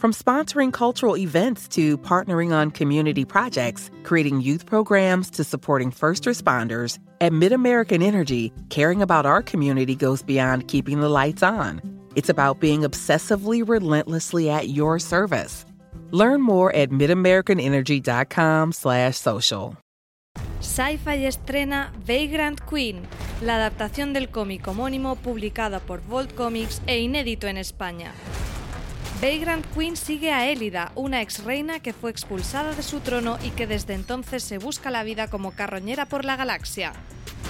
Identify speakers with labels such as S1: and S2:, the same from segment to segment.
S1: From sponsoring cultural events to partnering on community projects, creating youth programs to supporting first responders, at MidAmerican Energy, caring about our community goes beyond keeping the lights on. It's about being obsessively relentlessly at your service. Learn more at midamericanenergy.com/social.
S2: Sci-Fi estrena Vagrant Queen, la adaptación del cómic homónimo publicado por Vault Comics e inédito en España. Vagrant Queen sigue a Élida, una ex reina que fue expulsada de su trono y que desde entonces se busca la vida como carroñera por la galaxia.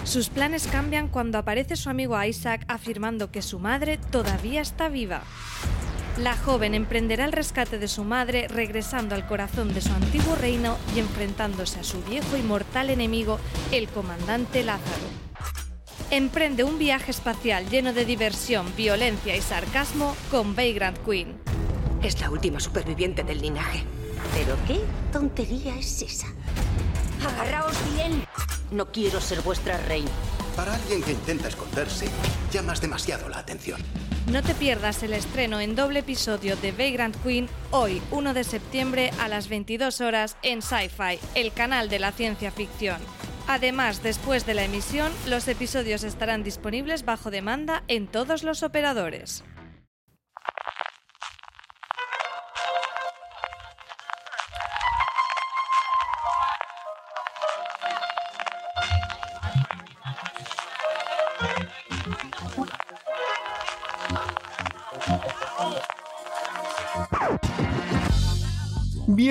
S2: Sus planes cambian cuando aparece su amigo Isaac afirmando que su madre todavía está viva. La joven emprenderá el rescate de su madre regresando al corazón de su antiguo reino y enfrentándose a su viejo y mortal enemigo, el comandante Lázaro. Emprende un viaje espacial lleno de diversión, violencia y sarcasmo con Vagrant Queen.
S3: Es la última superviviente del linaje.
S4: ¿Pero qué tontería es esa?
S3: ¡Agarraos bien! No quiero ser vuestra reina.
S5: Para alguien que intenta esconderse, llamas demasiado la atención.
S2: No te pierdas el estreno en doble episodio de Vagrant Queen hoy, 1 de septiembre a las 22 horas en Sci-Fi, el canal de la ciencia ficción. Además, después de la emisión, los episodios estarán disponibles bajo demanda en todos los operadores.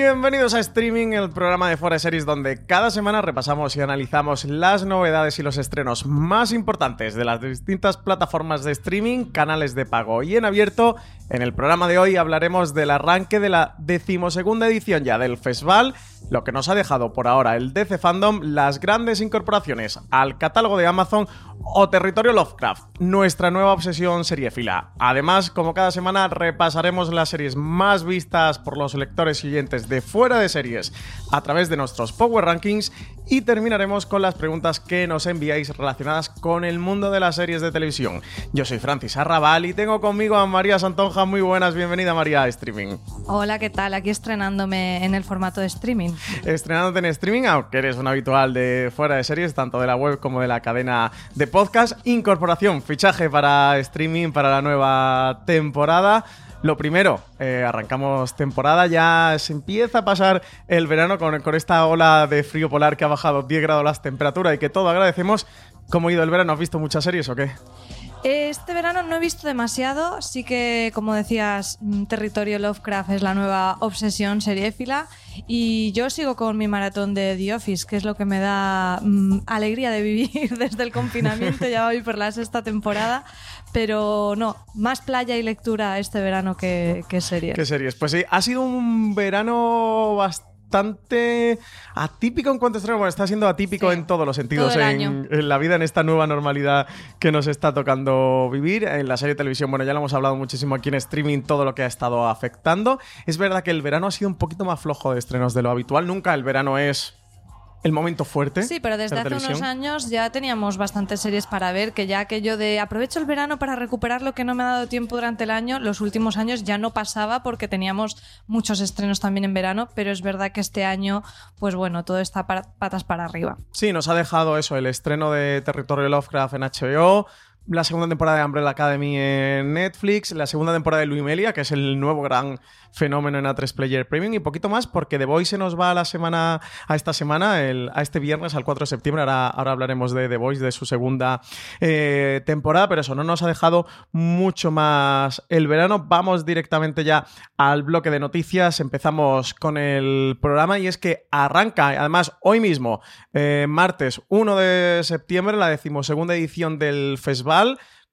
S6: Bienvenidos a Streaming, el programa de de Series donde cada semana repasamos y analizamos las novedades y los estrenos más importantes de las distintas plataformas de streaming, canales de pago y en abierto. En el programa de hoy hablaremos del arranque de la decimosegunda edición ya del festival, lo que nos ha dejado por ahora el DC Fandom, las grandes incorporaciones al catálogo de Amazon o Territorio Lovecraft, nuestra nueva obsesión seriefila. Además, como cada semana, repasaremos las series más vistas por los lectores y oyentes de fuera de series a través de nuestros Power Rankings y terminaremos con las preguntas que nos enviáis relacionadas con el mundo de las series de televisión. Yo soy Francis Arrabal y tengo conmigo a María Santonja. Muy buenas, bienvenida María a Streaming.
S2: Hola, ¿qué tal? Aquí estrenándome en el formato de streaming.
S6: Estrenándote en streaming, aunque eres un habitual de fuera de series, tanto de la web como de la cadena de podcast. Incorporación, fichaje para streaming para la nueva temporada. Lo primero, eh, arrancamos temporada, ya se empieza a pasar el verano con, con, esta ola de frío polar que ha bajado 10 grados las temperaturas y que todo agradecemos. ¿Cómo ha ido el verano? ¿Has visto muchas series o qué?
S2: Este verano no he visto demasiado, sí que como decías, Territorio Lovecraft es la nueva obsesión seriéfila y yo sigo con mi maratón de The Office, que es lo que me da mmm, alegría de vivir desde el confinamiento, ya voy por la sexta temporada, pero no, más playa y lectura este verano que, que series.
S6: ¿Qué series? Pues sí, ha sido un verano bastante bastante atípico en cuanto a estreno. Bueno, está siendo atípico
S2: Sí,
S6: en todos los sentidos
S2: todo
S6: en, en la vida, en esta nueva normalidad que nos está tocando vivir. En la serie de televisión, bueno, ya lo hemos hablado muchísimo aquí en streaming, todo lo que ha estado afectando. Es verdad que el verano ha sido un poquito más flojo de estrenos de lo habitual. Nunca el verano es el momento fuerte.
S2: Sí, pero desde hace unos años ya teníamos bastantes series para ver, que ya aquello de aprovecho el verano para recuperar lo que no me ha dado tiempo durante el año, los últimos años ya no pasaba porque teníamos muchos estrenos también en verano, pero es verdad que este año, pues bueno, todo está para- patas para arriba.
S6: Sí, nos ha dejado eso, el estreno de Territorio Lovecraft en HBO, la segunda temporada de Umbrella Academy en Netflix, la segunda temporada de Luimelia, que es el nuevo gran fenómeno en A3 Player Premium, y poquito más, porque The Voice se nos va a la semana, a esta semana, el- a este viernes, al 4 de septiembre. Ahora, ahora hablaremos de The Voice, de su segunda eh, temporada, pero eso no nos ha dejado mucho más el verano. Vamos directamente ya al bloque de noticias. Empezamos con el programa y es que arranca, además, hoy mismo, eh, martes 1 de septiembre, la decimosegunda edición del festival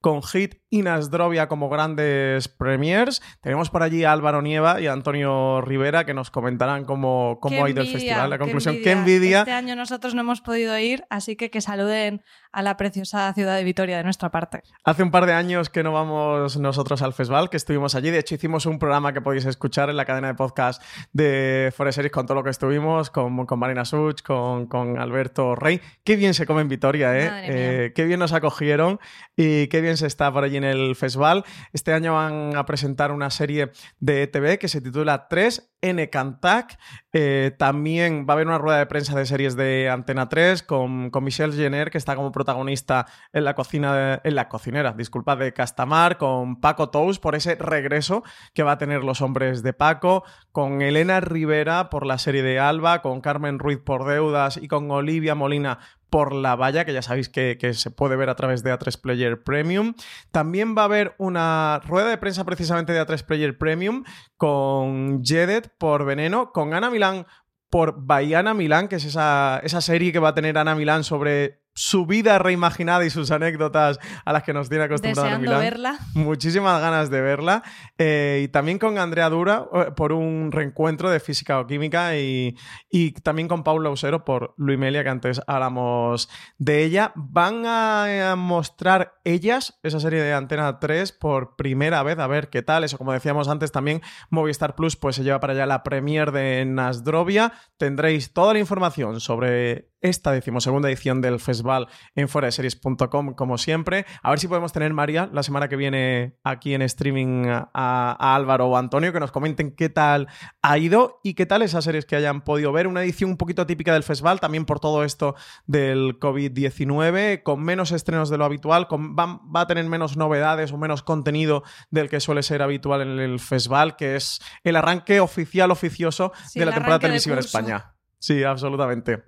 S6: con Hit y Nasdrovia como grandes premiers. Tenemos por allí a Álvaro Nieva y a Antonio Rivera que nos comentarán cómo, cómo ha ido el festival. La
S2: qué
S6: conclusión, qué envidia.
S2: Este año nosotros no hemos podido ir, así que que saluden a la preciosa ciudad de Vitoria de nuestra parte.
S6: Hace un par de años que no vamos nosotros al festival, que estuvimos allí. De hecho, hicimos un programa que podéis escuchar en la cadena de podcast de Forest Series con todo lo que estuvimos, con, con Marina Such, con, con Alberto Rey. Qué bien se come en Vitoria, ¿eh? Eh, Qué bien nos acogieron y qué bien se está por allí en el festival. Este año van a presentar una serie de ETV que se titula 3 N Cantac. Eh, también va a haber una rueda de prensa de series de Antena 3 con, Michelle Jenner, que está como protagonista en la cocina de- en la cocinera, disculpa, de Castamar, con Paco Tous por ese regreso que va a tener los hombres de Paco, con Elena Rivera por la serie de Alba, con Carmen Ruiz por Deudas y con Olivia Molina por La Valla, que ya sabéis que, se puede ver a través de A3 Player Premium. También va a haber una rueda de prensa precisamente de A3 Player Premium con Jedet por Veneno, con Ana Milán por Baiana Milán, que es esa, esa serie que va a tener Ana Milán sobre su vida reimaginada y sus anécdotas a las que nos tiene acostumbrada
S2: Deseando
S6: Milán.
S2: verla.
S6: Muchísimas ganas de verla. Eh, y también con Andrea Dura eh, por un reencuentro de física o química y, y también con Paula Usero por Luimelia, que antes hablamos de ella. Van a, mostrar ellas esa serie de Antena 3 por primera vez, a ver qué tal. Eso, como decíamos antes, también Movistar Plus pues se lleva para allá la premier de Nasdrovia. Tendréis toda la información sobre esta decimosegunda edición del festival en foraseries.com, como siempre. A ver si podemos tener, María, la semana que viene aquí en streaming a, a Álvaro o Antonio, que nos comenten qué tal ha ido y qué tal esas series que hayan podido ver. Una edición un poquito típica del festival, también por todo esto del COVID-19, con menos estrenos de lo habitual, con, va, va a tener menos novedades o menos contenido del que suele ser habitual en el festival, que es el arranque oficial, oficioso
S2: Sí,
S6: de la temporada televisiva en. España. Sí, absolutamente.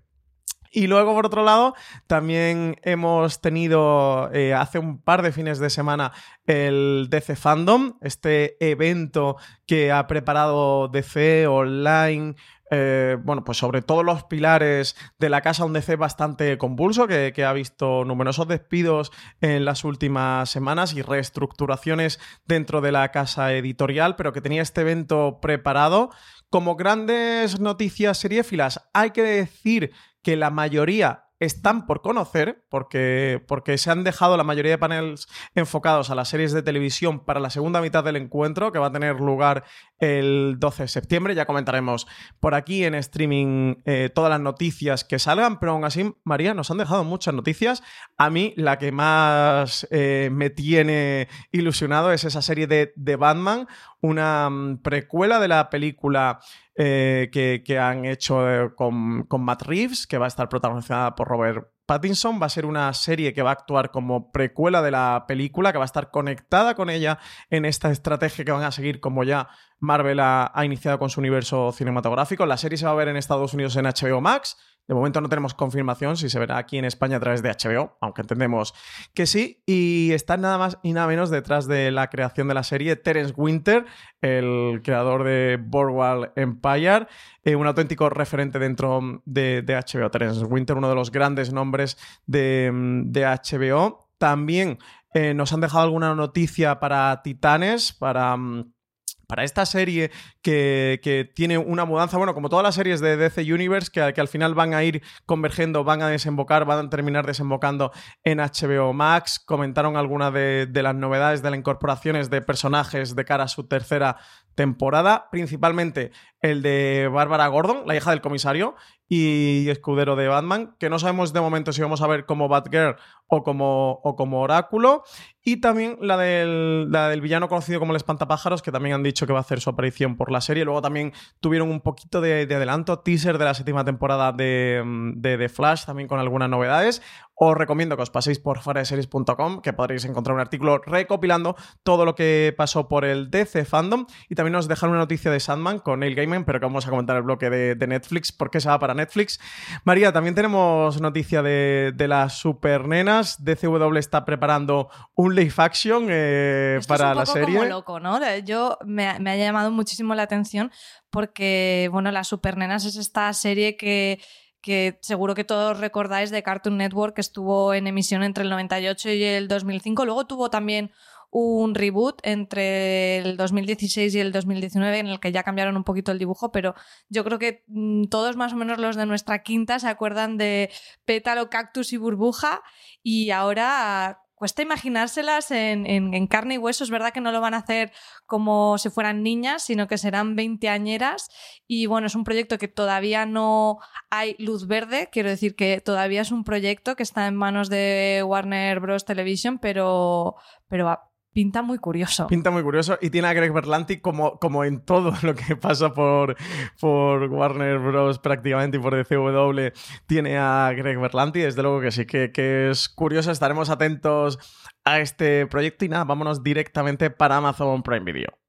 S6: Y luego, por otro lado, también hemos tenido eh, hace un par de fines de semana el DC Fandom, este evento que ha preparado DC online. eh, bueno, pues sobre todos los pilares de la casa, un DC bastante convulso, que, que ha visto numerosos despidos en las últimas semanas y reestructuraciones dentro de la casa editorial, pero que tenía este evento preparado. Como grandes noticias seriéfilas, hay que decir que la mayoría están por conocer, porque, porque se han dejado la mayoría de paneles enfocados a las series de televisión para la segunda mitad del encuentro, que va a tener lugar el 12 de septiembre. Ya comentaremos por aquí en streaming eh, todas las noticias que salgan, pero aún así, María, nos han dejado muchas noticias. A mí, la que más eh, me tiene ilusionado es esa serie de, de Batman, una mm, precuela de la película eh, que, que han hecho con, con Matt Reeves, que va a estar protagonizada por Robert Pattinson. Va a ser una serie que va a actuar como precuela de la película, que va a estar conectada con ella en esta estrategia que van a seguir como ya Marvel ha, ha iniciado con su universo cinematográfico. La serie se va a ver en Estados Unidos en HBO Max. De momento no tenemos confirmación si se verá aquí en España a través de HBO, aunque entendemos que sí. Y está nada más y nada menos detrás de la creación de la serie Terence Winter, el creador de Boardwalk Empire, eh, un auténtico referente dentro de, HBO. Terence Winter, uno de los grandes nombres de, de HBO. También eh, nos han dejado alguna noticia para Titanes, para... mm, para esta serie que, tiene una mudanza, bueno, como todas las series de DC Universe, que, que, al final van a ir convergiendo, van a desembocar, van a terminar desembocando en HBO Max. Comentaron algunas de, de las novedades de las incorporaciones de personajes de cara a su tercera temporada, principalmente el de Bárbara Gordon, la hija del comisario y escudero de Batman, que no sabemos de momento si vamos a ver como Batgirl o como, o como Oráculo, y también la del, la del, villano conocido como el Espantapájaros, que también han dicho que va a hacer su aparición por la serie. Luego también tuvieron un poquito de, de adelanto, teaser de la séptima temporada de, de, Flash, también con algunas novedades. Os recomiendo que os paséis por foraseries.com, que podréis encontrar un artículo recopilando todo lo que pasó por el DC Fandom. Y también os dejan una noticia de Sandman con Neil Gaiman, pero que vamos a comentar el bloque de, de Netflix, porque se va para Netflix. María, también tenemos noticia de, de las supernenas. DCW está preparando un live action eh, para
S2: es un
S6: la serie.
S2: Como loco, ¿no? Yo me, me, ha llamado muchísimo la atención porque, bueno, las supernenas es esta serie que que seguro que todos recordáis de Cartoon Network que estuvo en emisión entre el 98 y el 2005. Luego tuvo también un reboot entre el 2016 y el 2019 en el que ya cambiaron un poquito el dibujo, pero yo creo que mm, todos más o menos los de nuestra quinta se acuerdan de Pétalo, Cactus y Burbuja y ahora cuesta imaginárselas en, en, carne y hueso. Es verdad que no lo van a hacer como si fueran niñas, sino que serán veinteañeras. Y bueno, es un proyecto que todavía no hay luz verde. Quiero decir que todavía es un proyecto que está en manos de Warner Bros. Television, pero, pero pinta muy curioso.
S6: Pinta muy curioso y tiene a Greg Berlanti como, como en todo lo que pasa por, por Warner Bros. prácticamente y por DCW. Tiene a Greg Berlanti, desde luego que sí, que, que es curioso. Estaremos atentos a este proyecto y nada, vámonos directamente para Amazon Prime Video.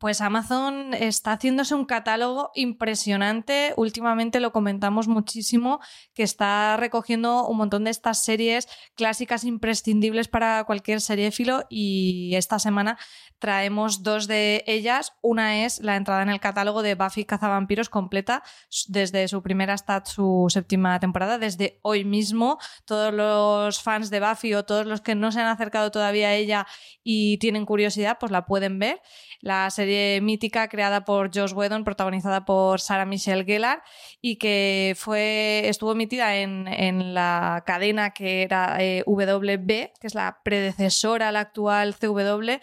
S2: Pues Amazon está haciéndose un catálogo impresionante. Últimamente lo comentamos muchísimo, que está recogiendo un montón de estas series clásicas imprescindibles para cualquier seriéfilo y esta semana traemos dos de ellas. Una es la entrada en el catálogo de Buffy Cazavampiros completa desde su primera hasta su séptima temporada. Desde hoy mismo, todos los fans de Buffy o todos los que no se han acercado todavía a ella y tienen curiosidad, pues la pueden ver. La serie mítica creada por Josh Whedon, protagonizada por Sarah Michelle Gellar y que fue, estuvo emitida en, en la cadena que era eh, WB, que es la predecesora a la actual CW.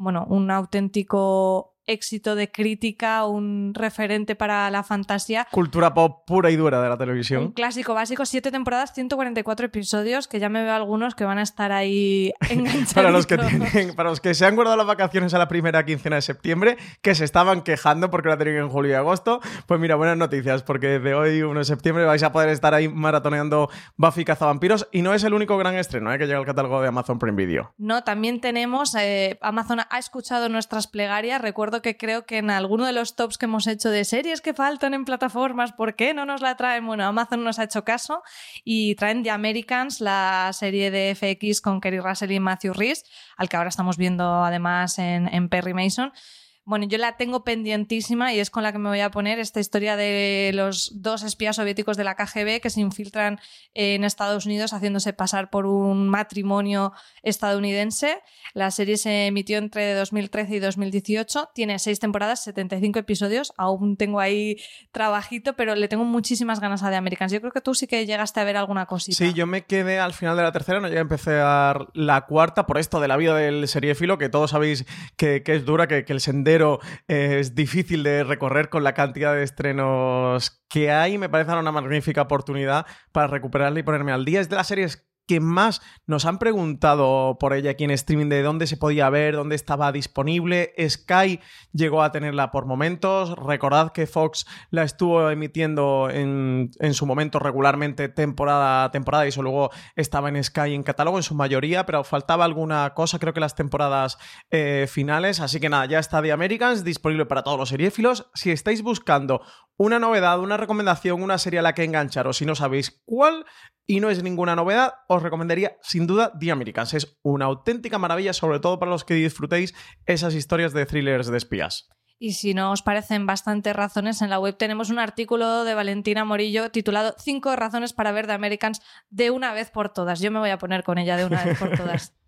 S2: Bueno, un auténtico éxito de crítica, un referente para la fantasía.
S6: Cultura pop pura y dura de la televisión.
S2: Un clásico básico, siete temporadas, 144 episodios, que ya me veo algunos que van a estar ahí enganchados.
S6: para, los que tienen, para los que se han guardado las vacaciones a la primera quincena de septiembre, que se estaban quejando porque la tenían en julio y agosto, pues mira, buenas noticias, porque de hoy, 1 de septiembre, vais a poder estar ahí maratoneando Buffy Cazavampiros y no es el único gran estreno ¿eh? que llega al catálogo de Amazon Prime Video.
S2: No, también tenemos, eh, Amazon ha escuchado nuestras plegarias, recuerdo que creo que en alguno de los tops que hemos hecho de series que faltan en plataformas, ¿por qué no nos la traen? Bueno, Amazon nos ha hecho caso y traen The Americans, la serie de FX con Kerry Russell y Matthew Rhys, al que ahora estamos viendo además en, en Perry Mason. Bueno, yo la tengo pendientísima y es con la que me voy a poner esta historia de los dos espías soviéticos de la KGB que se infiltran en Estados Unidos haciéndose pasar por un matrimonio estadounidense. La serie se emitió entre 2013 y 2018, tiene seis temporadas, 75 episodios, aún tengo ahí trabajito, pero le tengo muchísimas ganas a The Americans. Yo creo que tú sí que llegaste a ver alguna cosita.
S6: Sí, yo me quedé al final de la tercera, no llegué a empezar la cuarta por esto de la vida del seriéfilo, que todos sabéis que, es dura, que el sendero es difícil de recorrer con la cantidad de estrenos que hay. Me parece una magnífica oportunidad para recuperarla y ponerme al día. Es de las series que más nos han preguntado por ella aquí en streaming de dónde se podía ver, dónde estaba disponible. Sky llegó a tenerla por momentos. Recordad que Fox la estuvo emitiendo en, en su momento regularmente temporada a temporada y eso luego estaba en Sky en catálogo en su mayoría, pero faltaba alguna cosa, creo que las temporadas eh, finales. Así que nada, ya está The Americans disponible para todos los seriéfilos. Si estáis buscando una novedad, una recomendación, una serie a la que engancharos si no sabéis cuál, y no es ninguna novedad, os recomendaría sin duda The Americans. Es una auténtica maravilla, sobre todo para los que disfrutéis esas historias de thrillers de espías.
S2: Y si no os parecen bastantes razones, en la web tenemos un artículo de Valentina Morillo titulado Cinco razones para ver The Americans de una vez por todas. Yo me voy a poner con ella de una vez por todas.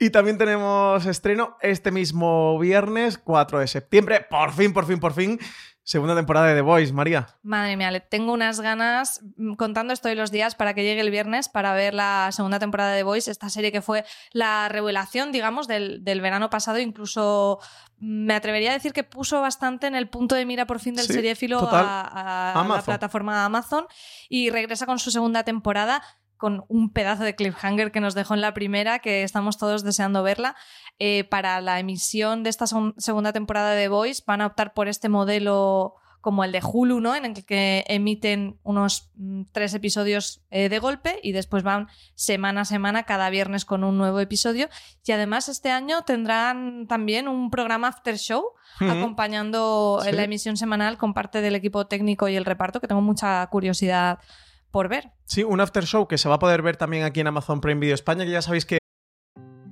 S6: Y también tenemos estreno este mismo viernes, 4 de septiembre. Por fin, por fin, por fin. Segunda temporada de The Voice, María.
S2: Madre mía, le tengo unas ganas, mm, contando estoy los días para que llegue el viernes para ver la segunda temporada de The Voice, esta serie que fue la revelación, digamos, del, verano pasado. Incluso mm, me atrevería a decir que puso bastante en el punto de mira por fin del seriéfilo a, a la plataforma Amazon y regresa con su segunda temporada con un pedazo de cliffhanger que nos dejó en la primera, que estamos todos deseando verla. Eh, para la emisión de esta segunda temporada de Voice van a optar por este modelo como el de Hulu, ¿no? En el que emiten unos mm, tres episodios eh, de golpe y después van semana a semana, cada viernes con un nuevo episodio. Y además este año tendrán también un programa after show acompañando la emisión semanal con parte del equipo técnico y el reparto, que tengo mucha curiosidad por ver.
S6: Sí, un after show que se va a poder ver también aquí en Amazon Prime Video España, que ya sabéis que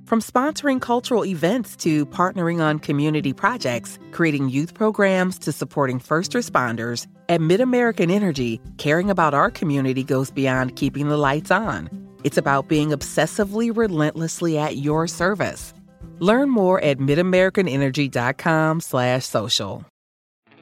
S1: From sponsoring cultural events to partnering on community projects, creating youth programs to supporting first responders, at MidAmerican Energy, caring about our community goes beyond keeping the lights on. It's about being obsessively relentlessly at your service. Learn more at midamericanenergy.com/social.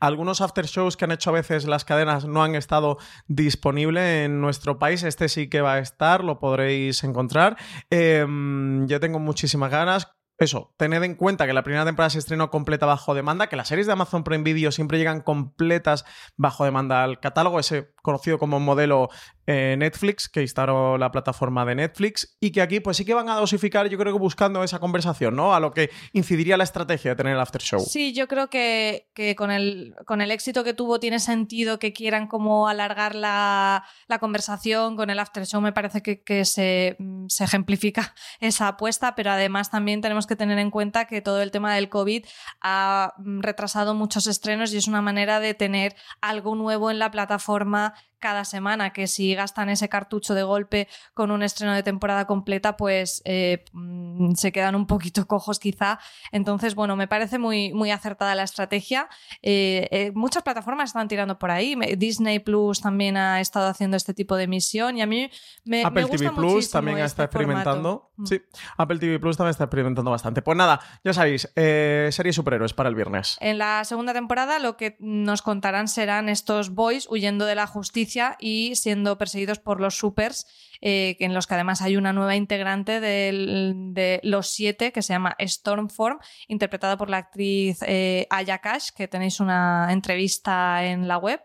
S6: Algunos after shows que han hecho a veces las cadenas no han estado disponibles en nuestro país. Este sí que va a estar, lo podréis encontrar. Em, yo tengo muchísimas ganas eso, tened en cuenta que la primera temporada se estrenó completa bajo demanda, que las series de Amazon Prime Video siempre llegan completas bajo demanda al catálogo, ese conocido como modelo eh, Netflix, que instaló la plataforma de Netflix, y que aquí pues sí que van a dosificar, yo creo que buscando esa conversación, ¿no? A lo que incidiría la estrategia de tener el after show.
S2: Sí, yo creo que, con, el, con el éxito que tuvo tiene sentido que quieran como alargar la, conversación con el after show, me parece que, que se, se ejemplifica esa apuesta, pero además también tenemos que tener en cuenta que todo el tema del COVID ha retrasado muchos estrenos y es una manera de tener algo nuevo en la plataforma cada semana, que si gastan ese cartucho de golpe con un estreno de temporada completa, pues eh, mm, se quedan un poquito cojos quizá. Entonces, bueno, me parece muy, muy acertada la estrategia. Eh, eh, muchas plataformas están tirando por ahí. Disney Plus también ha estado haciendo este tipo de emisión y a mí me,
S6: Apple
S2: TV
S6: Plus también está este experimentando. Mm. Sí, Apple TV Plus también está experimentando bastante. Pues nada, ya sabéis, serie superhéroes para el viernes.
S2: En la segunda temporada lo que nos contarán serán estos boys huyendo de la justicia y siendo perseguidos por los supers, eh, en los que además hay una nueva integrante de Los Siete que se llama Stormform, interpretada por la actriz eh, Aya Cash, que tenéis una entrevista en la web.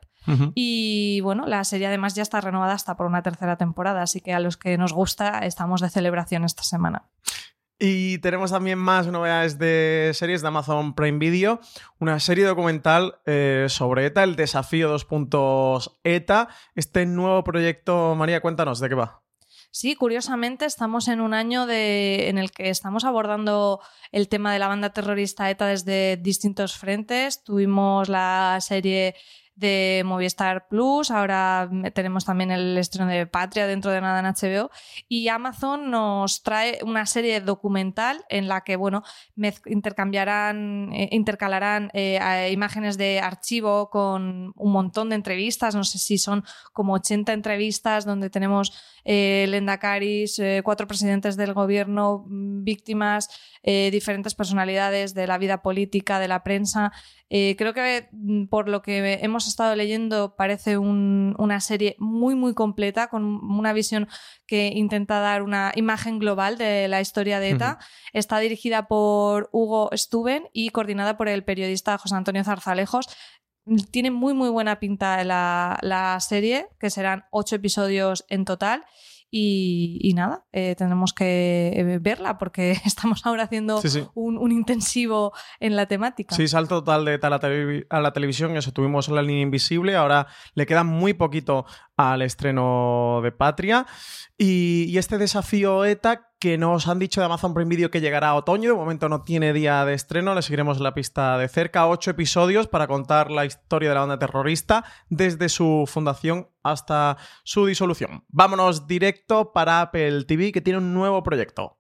S2: Y bueno, la serie además ya está renovada hasta por una tercera temporada, así que a los que nos gusta estamos de celebración esta semana.
S6: Y tenemos también más novedades de series de Amazon Prime Video. Una serie documental eh, sobre ETA, el desafío 2. ETA. Este nuevo proyecto, María, cuéntanos de qué va.
S2: Sí, curiosamente estamos en un año de, en el que estamos abordando el tema de la banda terrorista ETA desde distintos frentes. Tuvimos la serie de Movistar Plus, ahora tenemos también el estreno de Patria dentro de nada en HBO y Amazon nos trae una serie documental en la que, bueno, intercambiarán, eh, intercalarán eh, imágenes de archivo con un montón de entrevistas, no sé si son como 80 entrevistas donde tenemos eh, Lendacaris, eh, cuatro presidentes del gobierno, mm, víctimas, diferentes personalidades de la vida política, de la prensa. Creo que mm, por lo que hemos estado leyendo parece una serie muy, muy completa, con una visión que intenta dar una imagen global de la historia de ETA. Está dirigida por Hugo Stuben y coordinada por el periodista José Antonio Zarzalejos. Tiene muy, muy buena pinta la, la serie, que serán ocho episodios en total. Y, nada, eh, tenemos que eh, verla porque estamos ahora haciendo Un, intensivo en la temática.
S6: Sí, salto total de tal a, la televisión, eso tuvimos la línea invisible, ahora le queda muy poquito al estreno de Patria. Y, este desafío ETA que nos han dicho de Amazon Prime Video que llegará a otoño. De momento no tiene día de estreno, le seguiremos la pista de cerca. Ocho episodios para contar la historia de la banda terrorista desde su fundación hasta su disolución. Vámonos directo para Apple TV, que tiene un nuevo proyecto.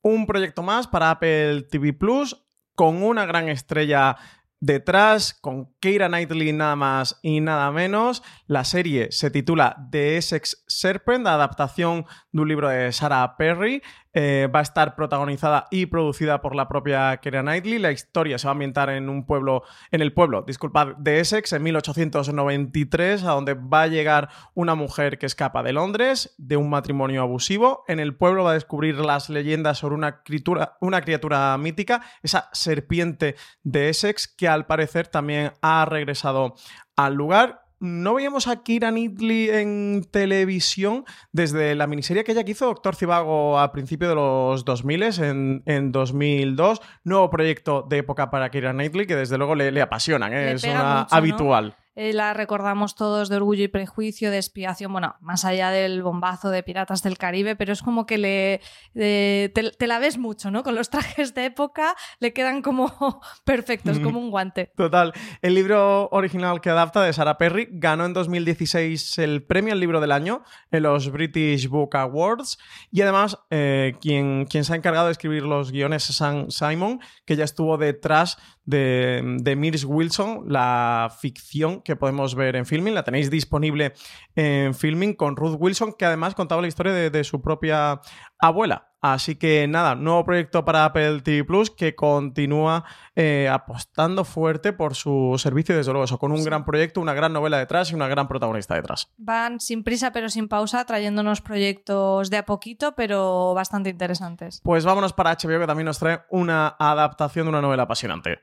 S6: Un proyecto más para Apple TV Plus con una gran estrella detrás, con Keira Knightley nada más y nada menos. La serie se titula The Essex Serpent, adaptación de un libro de Sarah Perry. Eh, va a estar protagonizada y producida por la propia Keira Knightley. La historia se va a ambientar en un pueblo, en el pueblo, disculpad, de Essex en 1893, a donde va a llegar una mujer que escapa de Londres de un matrimonio abusivo. En el pueblo va a descubrir las leyendas sobre una criatura, una criatura mítica, esa serpiente de Essex, que al parecer también ha regresado al lugar no veíamos a Kira Knightley en televisión desde la miniserie que ella hizo Doctor Cibago a principios de los 2000, en, en 2002. Nuevo proyecto de época para Kira Knightley que desde luego le, le apasionan, ¿eh? es una habitual.
S2: Eh, la recordamos todos de Orgullo y Prejuicio, de expiación, bueno, más allá del bombazo de Piratas del Caribe, pero es como que le te, la ves mucho, ¿no? Con los trajes de época le quedan como perfectos, como un guante.
S6: Total. El libro original que adapta de Sarah Perry ganó en 2016 el premio al libro del año en los British Book Awards y además eh, quien, quien se ha encargado de escribir los guiones es Sam Simon, que ya estuvo detrás de, de Wilson, la ficción que podemos ver en Filming. La tenéis disponible en Filming con Ruth Wilson, que además contaba la historia de, su propia abuela. Así que nada, nuevo proyecto para Apple TV Plus que continúa eh, apostando fuerte por su servicio, desde luego, eso, con un gran proyecto, una gran novela detrás y una gran protagonista detrás.
S2: Van sin prisa pero sin pausa, trayéndonos proyectos de a poquito, pero bastante interesantes.
S6: Pues vámonos para HBO, que también nos trae una adaptación de una novela apasionante.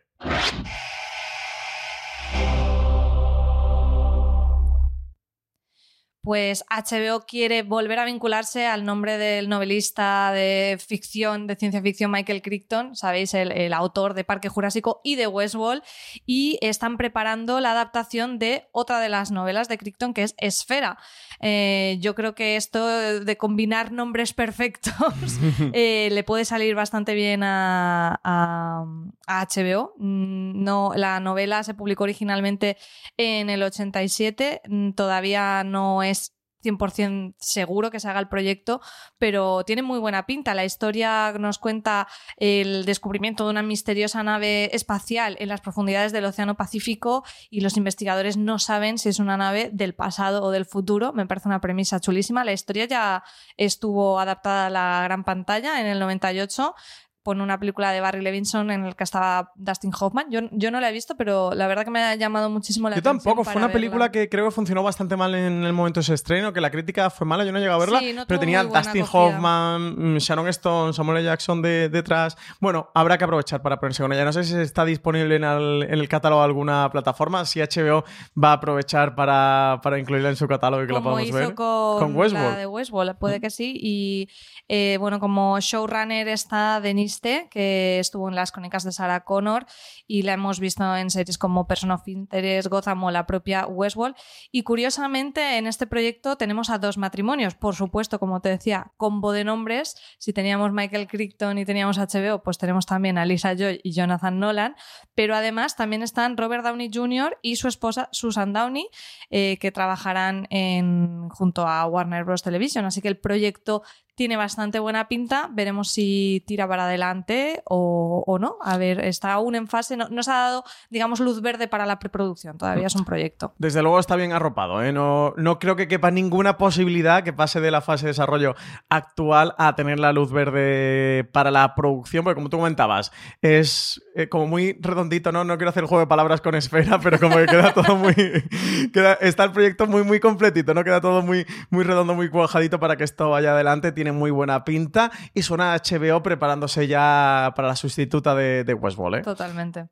S2: Pues HBO quiere volver a vincularse al nombre del novelista de ficción, de ciencia ficción Michael Crichton, sabéis, el, autor de Parque Jurásico y de Westworld, y están preparando la adaptación de otra de las novelas de Crichton, que es Esfera. Eh, yo creo que esto de combinar nombres perfectos eh, le puede salir bastante bien a, a, HBO. Mm, no, la novela se publicó originalmente en el 87, mm, todavía no es 100% seguro que se haga el proyecto, pero tiene muy buena pinta. La historia nos cuenta el descubrimiento de una misteriosa nave espacial en las profundidades del Océano Pacífico y los investigadores no saben si es una nave del pasado o del futuro. Me parece una premisa chulísima. La historia ya estuvo adaptada a la gran pantalla en el 98 pone una película de Barry Levinson en el que estaba Dustin Hoffman. Yo, yo no la he visto, pero la verdad que me ha llamado muchísimo la atención.
S6: Yo tampoco, fue una película que creo que funcionó bastante mal en el momento de ese estreno, que la crítica fue mala, yo no llegué a verla, pero tenía Dustin Hoffman, mm, Sharon Stone, Samuel L. Jackson de, detrás. Bueno, habrá que aprovechar para ponerse con ella. No sé si está disponible en el, catálogo de alguna plataforma, si HBO va a aprovechar para, para incluirla en su catálogo y que la podamos ver.
S2: Con, con Westworld. de Westworld, puede que sí. Y eh, bueno, como showrunner está Denise que estuvo en las crónicas de Sarah Connor y la hemos visto en series como Person of Interest, Gotham o la propia Westworld. Y curiosamente, en este proyecto tenemos a dos matrimonios. Por supuesto, como te decía, combo de nombres. Si teníamos Michael Crichton y teníamos HBO, pues tenemos también a Lisa Joy y Jonathan Nolan. Pero además también están Robert Downey Jr. y su esposa Susan Downey, eh, que trabajarán en, junto a Warner Bros. Television. Así que el proyecto tiene bastante buena pinta. Veremos si tira para adelante o, no. A ver, está aún en fase. No, se ha dado, digamos, luz verde para la preproducción. Todavía es un proyecto.
S6: Desde luego está bien arropado. ¿eh? No, no creo que quepa ninguna posibilidad que pase de la fase de desarrollo actual a tener la luz verde para la producción. Porque, como tú comentabas, es eh, como muy redondito, ¿no? No quiero hacer el juego de palabras con esfera, pero como que queda todo muy. está el proyecto muy, muy completito, ¿no? Queda todo muy, muy redondo, muy cuajadito para que esto vaya adelante. Tiene muy buena pinta y suena HBO preparándose ya para la sustituta de, de Westworld. ¿eh?
S2: Totalmente.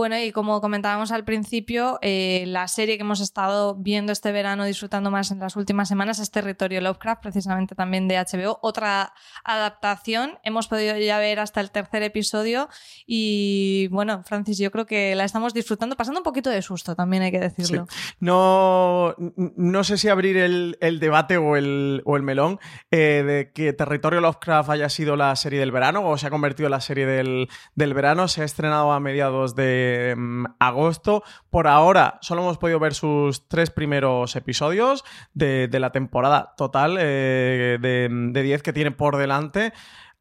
S2: Bueno, y como comentábamos al principio, eh, la serie que hemos estado viendo este verano, disfrutando más en las últimas semanas, es Territorio Lovecraft, precisamente también de HBO. Otra adaptación, hemos podido ya ver hasta el tercer episodio y bueno, Francis, yo creo que la estamos disfrutando, pasando un poquito de susto, también hay que decirlo.
S6: No, no sé si abrir el, debate o el, o el melón eh, de que Territorio Lovecraft haya sido la serie del verano o se ha convertido en la serie del, del verano. Se ha estrenado a mediados de mm, agosto. Por ahora solo hemos podido ver sus tres primeros episodios de, la temporada total eh, de 10 que tiene por delante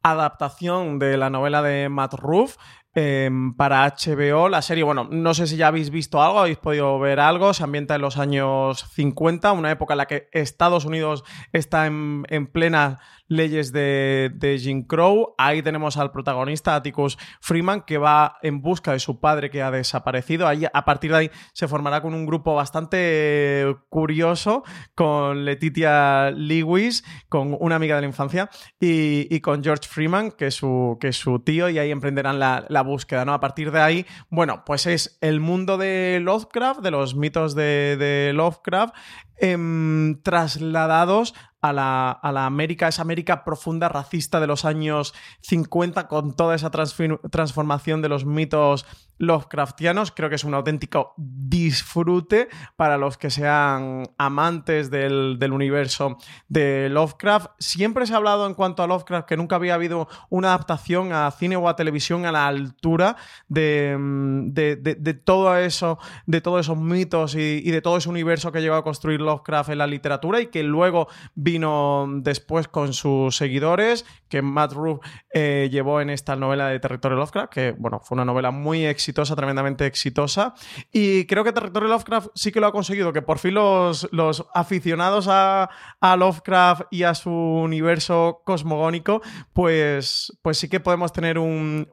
S6: adaptación de la novela de Matt Ruff. Em, para HBO. La serie, bueno, no sé si ya habéis visto algo, habéis podido ver algo. Se ambienta en los años 50, una época en la que Estados Unidos está en plena leyes de, Jim Crow. Ahí tenemos al protagonista, Atticus Freeman, que va en busca de su padre que ha desaparecido. Ahí, a partir de ahí se formará con un grupo bastante curioso, con Letitia Lewis, con una amiga de la infancia, y, con George Freeman, que es su, tío, y ahí emprenderán la, búsqueda. ¿no? A partir de ahí, bueno, pues es el mundo de Lovecraft, de los mitos de Lovecraft, Em, trasladados a la, a la, América, esa América profunda racista de los años 50, con toda esa transformación de los mitos Lovecraftianos. Creo que es un auténtico disfrute para los que sean amantes del, universo de Lovecraft. Siempre se ha hablado en cuanto a Lovecraft que nunca había habido una adaptación a cine o a televisión a la altura de, de, todo eso, de todos esos mitos y, de todo ese universo que llegó a construir Lovecraft en la literatura y que luego vino después con sus seguidores, que Matt Ruff eh, llevó en esta novela de Territorio Lovecraft, que bueno, fue una novela muy exitosa exitosa, tremendamente exitosa. Y creo que Territorio Lovecraft sí que lo ha conseguido, que por fin los, los aficionados a, Lovecraft y a su universo cosmogónico, pues, pues sí que podemos tener un,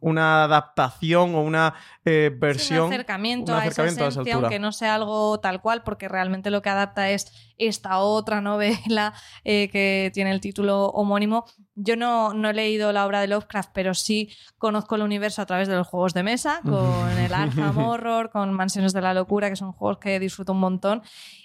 S6: una adaptación o una eh, versión.
S2: un acercamiento, a, esa esencia, aunque no sea algo tal cual, porque realmente lo que adapta es esta otra novela eh, que tiene el título homónimo. Yo no, no, he leído la obra de Lovecraft, pero sí conozco el universo a través de los juegos de mesa, con el Arkham Horror, con Mansiones de la Locura, que son juegos que disfruto un montón.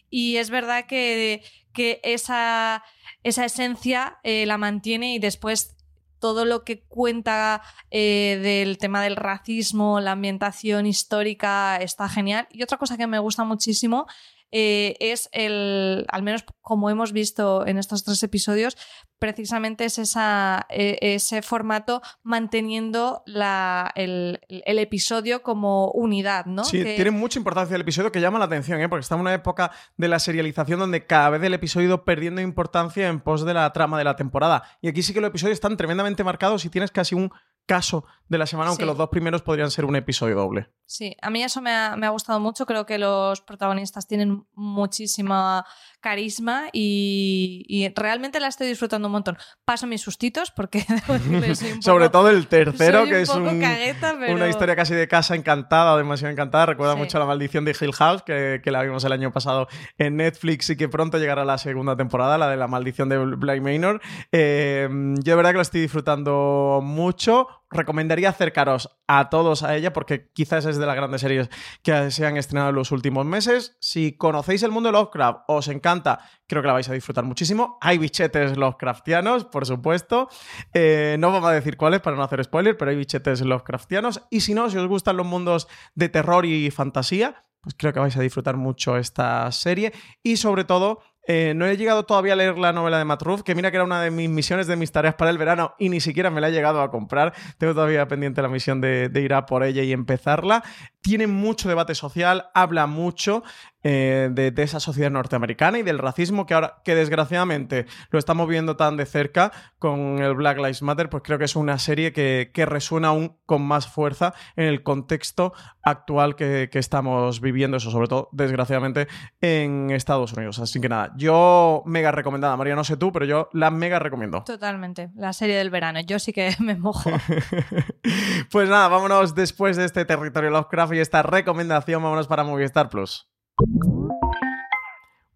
S2: Y es verdad que, que esa, esa esencia eh, la mantiene y después todo lo que cuenta eh, del tema del racismo, la ambientación histórica está genial. Y otra cosa que me gusta muchísimo eh, es el, al menos como hemos visto en estos tres episodios, precisamente es esa, e, ese formato manteniendo la, el, episodio como unidad, ¿no?
S6: Sí, tiene mucha importancia el episodio que llama la atención, ¿eh? porque está en una época de la serialización donde cada vez el episodio perdiendo importancia en pos de la trama de la temporada. Y aquí sí que los episodios están tremendamente marcados y tienes casi un caso de la semana, aunque los dos primeros podrían ser un episodio doble.
S2: Sí, a mí eso me ha, me ha, gustado mucho. Creo que los protagonistas tienen muchísima carisma y, realmente la estoy disfrutando un montón. Paso mis sustitos porque
S6: Sobre todo el tercero, que es una historia casi de casa encantada, demasiado encantada. Recuerda mucho la maldición de Hill House, que, la vimos el año pasado en Netflix y que pronto llegará la segunda temporada, la de la maldición de Black Manor. Eh, yo de verdad que lo estoy disfrutando mucho recomendaría acercaros a todos a ella porque quizás es de las grandes series que se han estrenado en los últimos meses. Si conocéis el mundo de Lovecraft, os encanta, creo que la vais a disfrutar muchísimo. Hay bichetes Lovecraftianos, por supuesto. Eh, no vamos a decir cuáles para no hacer spoiler, pero hay bichetes Lovecraftianos. Y si no, si os gustan los mundos de terror y fantasía, pues creo que vais a disfrutar mucho esta serie. Y sobre todo, eh, no he llegado todavía a leer la novela de Matt que mira que era una de mis misiones, de mis tareas para el verano y ni siquiera me la he llegado a comprar. Tengo todavía pendiente la misión de, de ir a por ella y empezarla. Tiene mucho debate social, habla mucho eh, de, esa sociedad norteamericana y del racismo que ahora, que desgraciadamente lo estamos viendo tan de cerca con el Black Lives Matter, pues creo que es una serie que, resuena aún con más fuerza en el contexto actual que, estamos viviendo, eso sobre todo, desgraciadamente, en Estados Unidos. Así que nada, yo mega recomendada, María, no sé tú, pero yo la mega recomiendo.
S2: Totalmente, la serie del verano, yo sí que me mojo.
S6: pues nada, vámonos después de este territorio Lovecraft y esta recomendación, vámonos para Movistar Plus.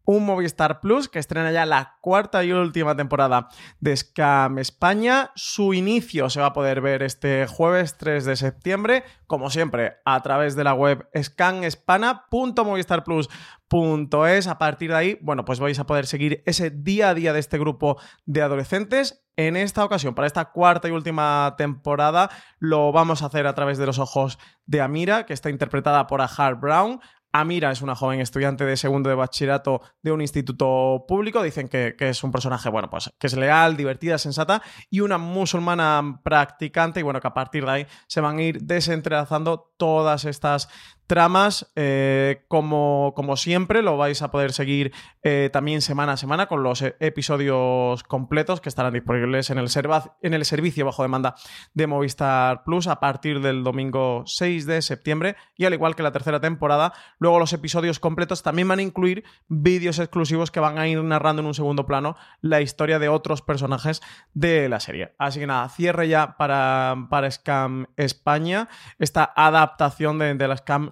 S6: Un Movistar Plus que estrena ya la cuarta y última temporada de Scam España. Su inicio se va a poder ver este jueves 3 de septiembre, como siempre, a través de la web scanespana.movistarplus.es. A partir de ahí, bueno, pues vais a poder seguir ese día a día de este grupo de adolescentes. En esta ocasión, para esta cuarta y última temporada, lo vamos a hacer a través de los ojos de Amira, que está interpretada por Ahar Brown. Amira es una joven estudiante de segundo de bachillerato de un instituto público. Dicen que, es un personaje, bueno, pues que es leal, divertida, sensata y una musulmana practicante. Y bueno, que a partir de ahí se van a ir desentrelazando todas estas tramas. Eh, como, como, siempre, lo vais a poder seguir eh, también semana a semana con los episodios completos que estarán disponibles en el, en el servicio bajo demanda de Movistar Plus a partir del domingo 6 de septiembre. Y al igual que la tercera temporada, luego los episodios completos también van a incluir vídeos exclusivos que van a ir narrando en un segundo plano la historia de otros personajes de la serie. Así que nada, cierre ya para, para Scam España, esta adaptación de, de la Scam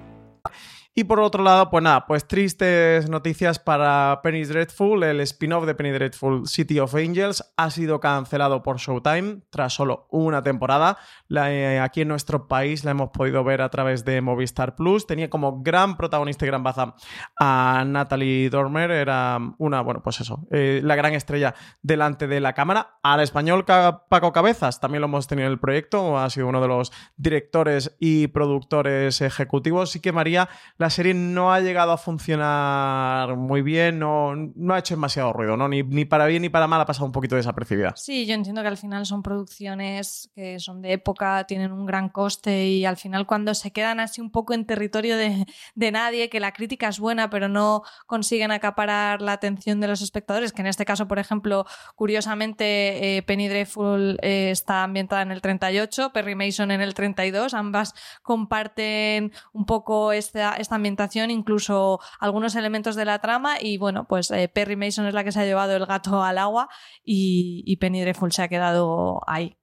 S6: Y por otro lado, pues nada, pues tristes noticias para Penny Dreadful. El spin-off de Penny Dreadful City of Angels ha sido cancelado por Showtime tras solo una temporada. Eh, aquí en nuestro país la hemos podido ver a través de Movistar Plus. Tenía como gran protagonista y gran baza a Natalie Dormer. Era una, bueno, pues eso, eh, la gran estrella delante de la cámara. Al español Paco Cabezas también lo hemos tenido en el proyecto. Ha sido uno de los directores y productores ejecutivos. Sí que María la serie no ha llegado a funcionar muy bien, no, no ha hecho demasiado ruido, ¿no? Ni, ni, para bien ni para mal ha pasado un poquito desapercibida.
S2: Sí, yo entiendo que al final son producciones que son de época, tienen un gran coste y al final cuando se quedan así un poco en territorio de, de nadie, que la crítica es buena pero no consiguen acaparar la atención de los espectadores, que en este caso, por ejemplo, curiosamente eh, Penny Dreadful eh, está ambientada en el 38, Perry Mason en el 32, ambas comparten un poco esta, esta ambientación, incluso algunos elementos de la trama. Y bueno, pues eh, Perry Mason es la que se ha llevado el gato al agua y, y Penny Dreadful se ha quedado ahí.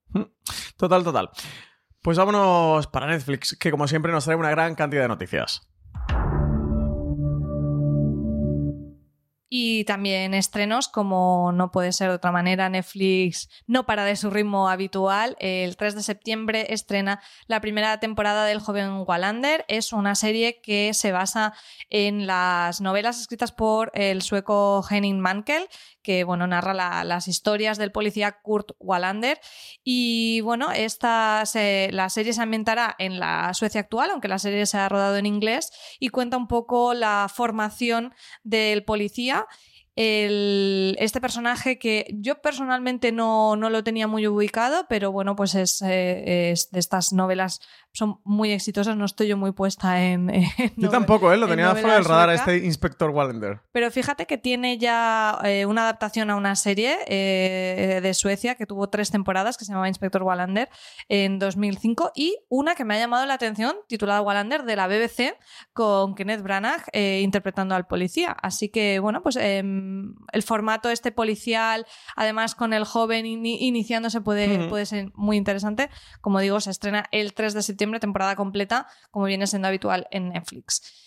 S6: Total, total. Pues vámonos para Netflix, que como siempre nos trae una gran cantidad de noticias.
S2: Y también estrenos, como no puede ser de otra manera, Netflix no para de su ritmo habitual. El 3 de septiembre estrena la primera temporada del joven Wallander. Es una serie que se basa en las novelas escritas por el sueco Henning Mankell, que bueno, narra la, las historias del policía Kurt Wallander. Y bueno, esta la serie se ambientará en la Suecia actual, aunque la serie se ha rodado en inglés, y cuenta un poco la formación del policía. Este personaje que yo personalmente no, no, lo tenía muy ubicado, pero bueno, pues es, eh, es de estas novelas son muy exitosas, no estoy yo muy puesta en... en
S6: yo tampoco, ¿eh? lo tenía fuera del radar este Inspector Wallander.
S2: Pero fíjate que tiene ya eh, una adaptación a una serie eh, de Suecia que tuvo tres temporadas que se llamaba Inspector Wallander en 2005 y una que me ha llamado la atención titulada Wallander de la BBC con Kenneth Branagh eh, interpretando al policía. Así que bueno, pues em, el formato este policial, además con el joven in iniciándose puede, uh -huh. puede ser muy interesante. Como digo, se estrena el 3 de septiembre temporada completa, como viene siendo habitual en Netflix.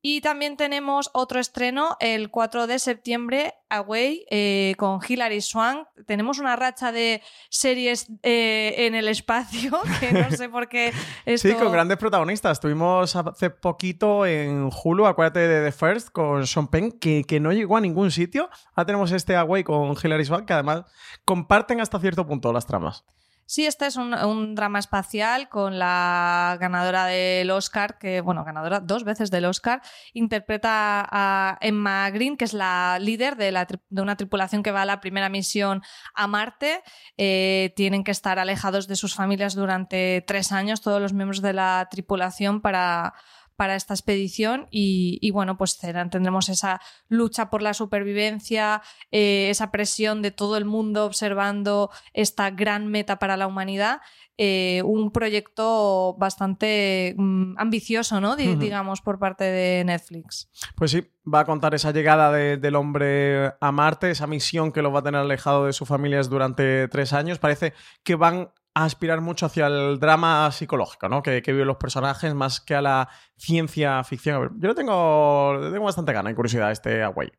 S2: Y también tenemos otro estreno el 4 de septiembre, Away, eh, con Hilary Swank. Tenemos una racha de series eh, en el espacio, que no sé por qué. Esto...
S6: Sí, con grandes protagonistas. Tuvimos hace poquito en Hulu, acuérdate de The First, con Sean Penn, que, que no llegó a ningún sitio. Ahora tenemos este Away con Hilary Swank, que además comparten hasta cierto punto las tramas.
S2: Sí, este es un, drama espacial con la ganadora del Oscar, que, bueno, ganadora dos veces del Oscar, interpreta a Emma Green, que es la líder de, la, de una tripulación que va a la primera misión a Marte. Eh, tienen que estar alejados de sus familias durante tres años, todos los miembros de la tripulación, para para esta expedición y, bueno, pues tendremos esa lucha por la supervivencia, eh, esa presión de todo el mundo observando esta gran meta para la humanidad. Eh, un proyecto bastante mm, ambicioso, ¿no? Digamos, por parte de Netflix.
S6: Pues sí, va a contar esa llegada del hombre a Marte, esa misión que lo va a tener alejado de sus familias durante tres años. Parece que van aspirar mucho hacia el drama psicológico, ¿no? Que, que viven los personajes más que a la ciencia ficción. Yo lo tengo, tengo bastante gana y curiosidad este Away.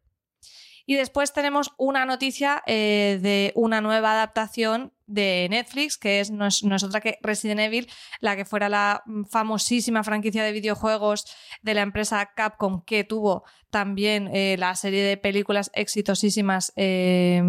S2: Y después tenemos una noticia eh, de una nueva adaptación de Netflix, que es no, es otra que Resident Evil, la que fuera la famosísima franquicia de videojuegos de la empresa Capcom, que tuvo también eh, la serie de películas exitosísimas eh,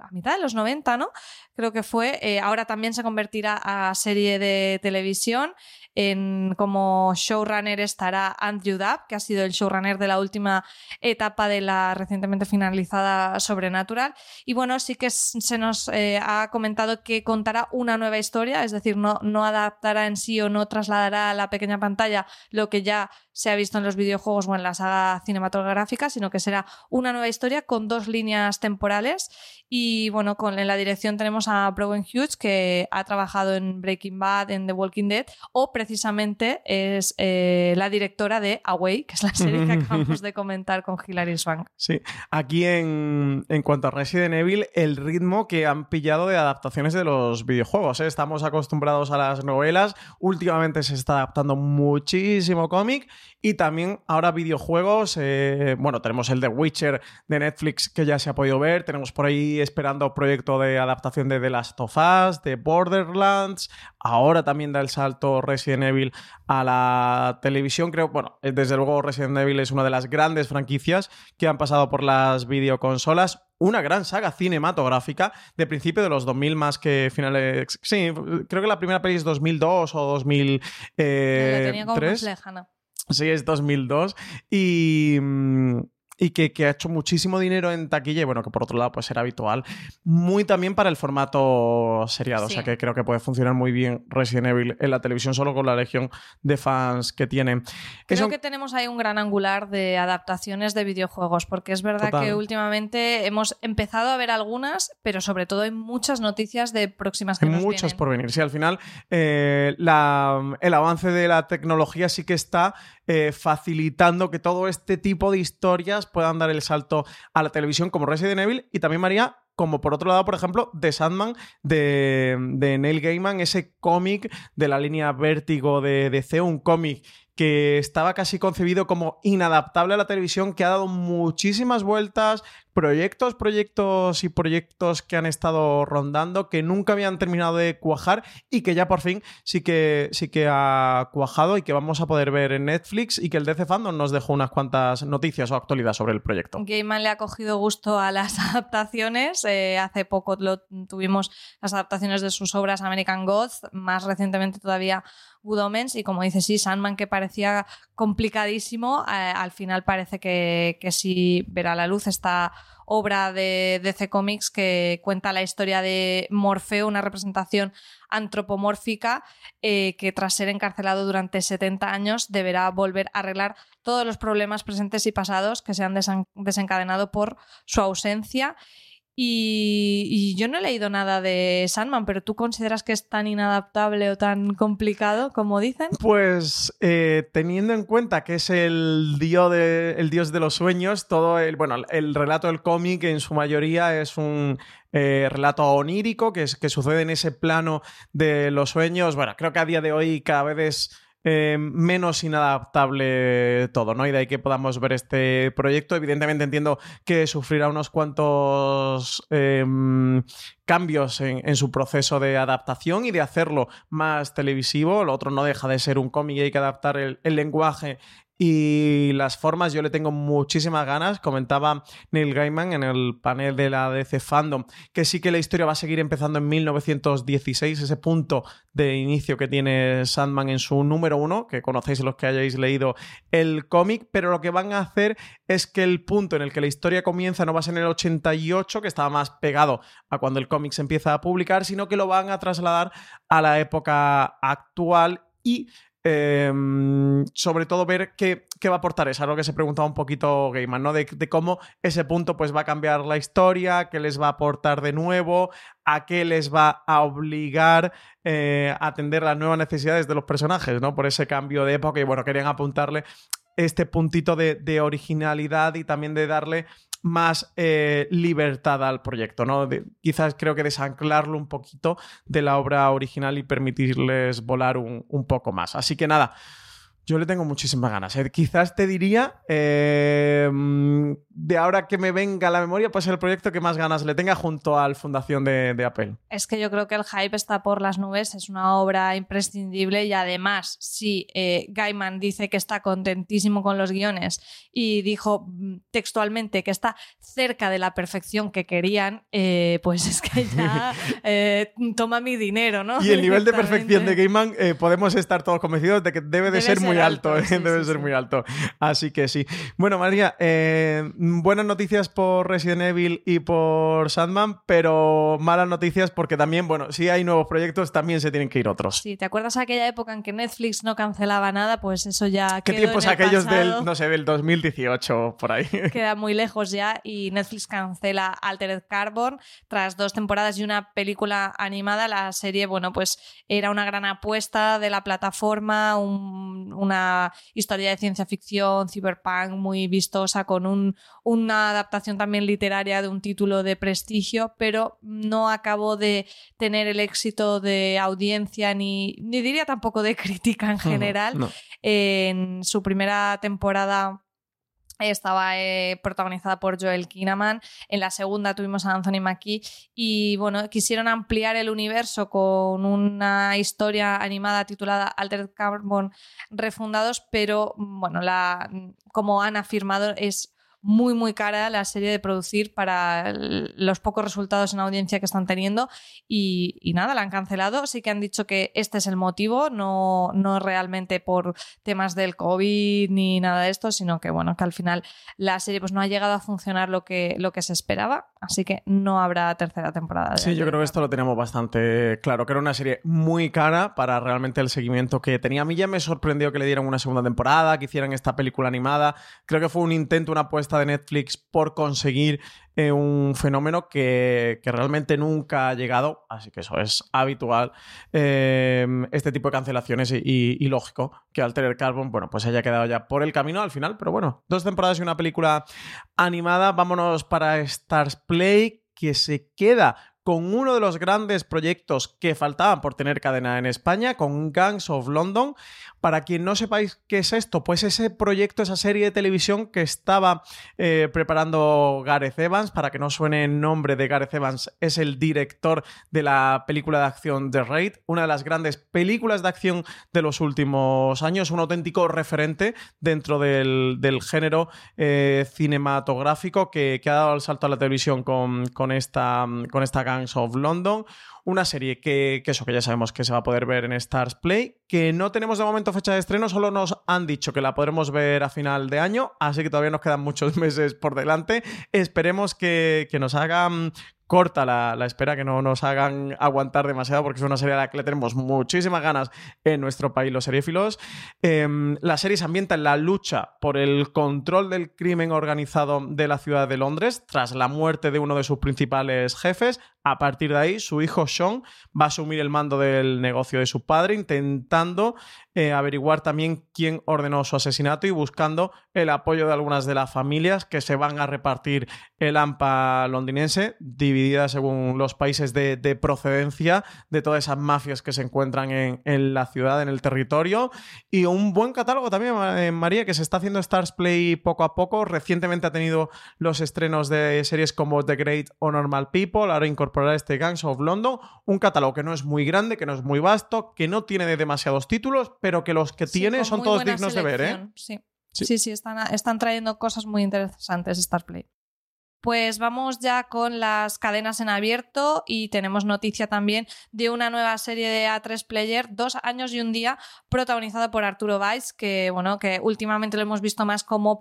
S2: a mitad de los 90, ¿no? Creo que fue. ahora también se convertirá a serie de televisión. En, como showrunner estará Andrew Dabb, que ha sido el showrunner de la última etapa de la recientemente finalizada Sobrenatural. Y bueno, sí que se nos eh, ha comentado que contará una nueva historia, es decir, no, no adaptará en sí o no trasladará a la pequeña pantalla lo que ya se ha visto en los videojuegos o en la saga cinematográfica, sino que será una nueva historia con dos líneas temporales. Y bueno, con, en la dirección tenemos a Browen Hughes, que ha trabajado en Breaking Bad, en The Walking Dead, o precisamente es eh, la directora de Away, que es la serie que acabamos de comentar con Hilary Swank.
S6: Sí, aquí en, en, cuanto a Resident Evil, el ritmo que han pillado de adaptaciones de los videojuegos. ¿eh? Estamos acostumbrados a las novelas, últimamente se está adaptando muchísimo cómic y también ahora videojuegos, eh, bueno, tenemos el de Witcher de Netflix que ya se ha podido ver, tenemos por ahí esperando proyecto de adaptación de The Last of Us, de Borderlands, ahora también da el salto Resident Evil a la televisión, creo, bueno, eh, desde luego Resident Evil es una de las grandes franquicias que han pasado por las videoconsolas, una gran saga cinematográfica de principio de los 2000 más que finales. Sí, creo que la primera peli es 2002 o 2003. Eh, la tenía como más lejana. Sí, es 2002. Y, mm, y que, ha hecho muchísimo dinero en taquilla y bueno, que por otro lado puede ser habitual. Muy también para el formato seriado, o sea que creo que puede funcionar muy bien Resident Evil en la televisión solo con la legión de fans que tiene.
S2: Creo que tenemos ahí un gran angular de adaptaciones de videojuegos, porque es verdad que últimamente hemos empezado a ver algunas, pero sobre todo hay muchas noticias de próximas que
S6: Hay muchas por venir. Sí, al final eh, el avance de la tecnología sí que está eh, facilitando que todo este tipo de historias puedan dar el salto a la televisión como Resident Evil y también María como por otro lado, por ejemplo, The Sandman de, Neil Gaiman, ese cómic de la línea Vértigo de DC, un cómic que estaba casi concebido como inadaptable a la televisión, que ha dado muchísimas vueltas, proyectos, proyectos y proyectos que han estado rondando, que nunca habían terminado de cuajar y que ya por fin sí que, sí que ha cuajado y que vamos a poder ver en Netflix y que el DC Fandom nos dejó unas cuantas noticias o actualidad sobre el proyecto.
S2: Gaiman le ha cogido gusto a las adaptaciones. Eh, hace poco tuvimos las adaptaciones de sus obras American Gods, más recientemente todavía Good Omens y como dice sí, Sandman que parecía complicadísimo, eh, al final parece que, que sí verá la luz esta obra de DC Comics que cuenta la historia de Morfeo, una representación antropomórfica eh, que tras ser encarcelado durante 70 años deberá volver a arreglar todos los problemas presentes y pasados que se han desencadenado por su ausencia y, yo no he leído nada de Sandman, pero ¿tú consideras que es tan inadaptable o tan complicado como dicen?
S6: Pues eh, teniendo en cuenta que es el dios, de, el dios de los sueños, todo el, bueno, el relato del cómic en su mayoría es un eh, relato onírico que, es, que sucede en ese plano de los sueños. Bueno, creo que a día de hoy cada vez es eh, menos inadaptable todo, ¿no? Y de ahí que podamos ver este proyecto. Evidentemente entiendo que sufrirá unos cuantos em, cambios en, su proceso de adaptación y de hacerlo más televisivo. Lo otro no deja de ser un cómic y hay que adaptar el, lenguaje Y las formas yo le tengo muchísimas ganas. Comentaba Neil Gaiman en el panel de la DC Fandom que sí que la historia va a seguir empezando en 1916, ese punto de inicio que tiene Sandman en su número uno, que conocéis los que hayáis leído el cómic, pero lo que van a hacer es que el punto en el que la historia comienza no va a ser en el 88, que estaba más pegado a cuando el cómic se empieza a publicar, sino que lo van a trasladar a la época actual y Em, sobre todo ver qué, va a aportar. Es algo que se preguntaba un poquito Gaiman, ¿no? De, cómo ese punto pues, va a cambiar la historia, qué les va a aportar de nuevo, a qué les va a obligar eh, a atender las nuevas necesidades de los personajes, ¿no? Por ese cambio de época y bueno, querían apuntarle este puntito de originalidad y también de darle más eh, libertad al proyecto, ¿no? quizás creo que desanclarlo un poquito de la obra original y permitirles volar un, un poco más. Así que nada, yo le tengo muchísimas ganas. ¿eh? Quizás te diría, em, de ahora que me venga a la memoria, pues el proyecto que más ganas le tenga junto al Fundación de, Apple.
S2: Es que yo creo que el hype está por las nubes, es una obra imprescindible y además, si eh, Gaiman dice que está contentísimo con los guiones y dijo mm, textualmente que está cerca de la perfección que querían, eh, pues es que ya toma mi dinero, ¿no?
S6: Y el nivel de perfección de Gaiman, podemos estar todos convencidos de que debe de ser muy muy alto, ¿eh? debe ser muy alto. Así que sí. Bueno, María, eh, buenas noticias por Resident Evil y por Sandman, pero malas noticias porque también, bueno, si hay nuevos proyectos, también se tienen que ir otros.
S2: Sí, ¿te acuerdas aquella época en que Netflix no cancelaba nada? Pues eso ya.
S6: ¿Qué tiempos aquellos del, no sé, del 2018 por ahí?
S2: Queda muy lejos ya y Netflix cancela Altered Carbon tras dos temporadas y una película animada. La serie, bueno, pues era una gran apuesta de la plataforma, un, una historia de ciencia ficción, cyberpunk muy vistosa, con un, una adaptación también literaria de un título de prestigio, pero no acabó de tener el éxito de audiencia ni, ni diría tampoco de crítica en general. En su primera temporada estaba eh, protagonizada por Joel Kinnaman. En la segunda tuvimos a Anthony Mackie y bueno, quisieron ampliar el universo con una historia animada titulada Altered Carbon Refundados, pero bueno, la, como han afirmado es muy, muy cara la serie de producir para los pocos resultados en audiencia que están teniendo y, nada, la han cancelado. Sí que han dicho que este es el motivo, no, no realmente por temas del COVID ni nada de esto, sino que bueno, que al final la serie pues no ha llegado a funcionar lo que, lo que se esperaba, así que no habrá tercera temporada.
S6: Sí, yo creo que esto lo tenemos bastante claro, que era una serie muy cara para realmente el seguimiento que tenía. A mí ya me sorprendió que le dieran una segunda temporada, que hicieran esta película animada. Creo que fue un intento, una apuesta de Netflix por conseguir eh, un fenómeno que, realmente nunca ha llegado, así que eso es habitual, eh, este tipo de cancelaciones y, lógico que Altered Carbon, bueno, pues haya quedado ya por el camino al final, pero bueno, dos temporadas y una película animada, vámonos para Stars Play, que se queda con uno de los grandes proyectos que faltaban por tener cadena en España, con Gangs of London. Para quien no sepáis qué es esto, pues ese proyecto, esa serie de televisión que estaba eh, preparando Gareth Evans, para que no suene el nombre de Gareth Evans, es el director de la película de acción The Raid, una de las grandes películas de acción de los últimos años, un auténtico referente dentro del, género eh, cinematográfico que, ha dado el salto a la televisión con, esta, con esta of London, una serie que, eso que ya sabemos que se va a poder ver en Stars Play, que no tenemos de momento fecha de estreno, solo nos han dicho que la podremos ver a final de año, así que todavía nos quedan muchos meses por delante. Esperemos que, que nos hagan corta la, espera, que no nos hagan aguantar demasiado, porque es una serie a la que le tenemos muchísimas ganas en nuestro país, los seriéfilos. Em, la serie se ambienta en la lucha por el control del crimen organizado de la ciudad de Londres, tras la muerte de uno de sus principales jefes. A partir de ahí, su hijo Sean va a asumir el mando del negocio de su padre, intentando eh, averiguar también quién ordenó su asesinato y buscando el apoyo de algunas de las familias que se van a repartir el AMPA londinense, dividida según los países de, procedencia de todas esas mafias que se encuentran en, la ciudad, en el territorio. Y un buen catálogo también, eh, María, que se está haciendo Stars Play poco a poco. Recientemente ha tenido los estrenos de series como The Great o Normal People, ahora incorporar este Gangs of London, un catálogo que no es muy grande, que no es muy vasto, que no tiene demasiados títulos, pero que los que tiene son todos dignos de ver, ¿eh?
S2: Sí. Sí, sí, están, están trayendo cosas muy interesantes Starplay. Pues vamos ya con las cadenas en abierto y tenemos noticia también de una nueva serie de A3 Player, Dos años y un día, protagonizada por Arturo Valls, que bueno, que últimamente lo hemos visto más como,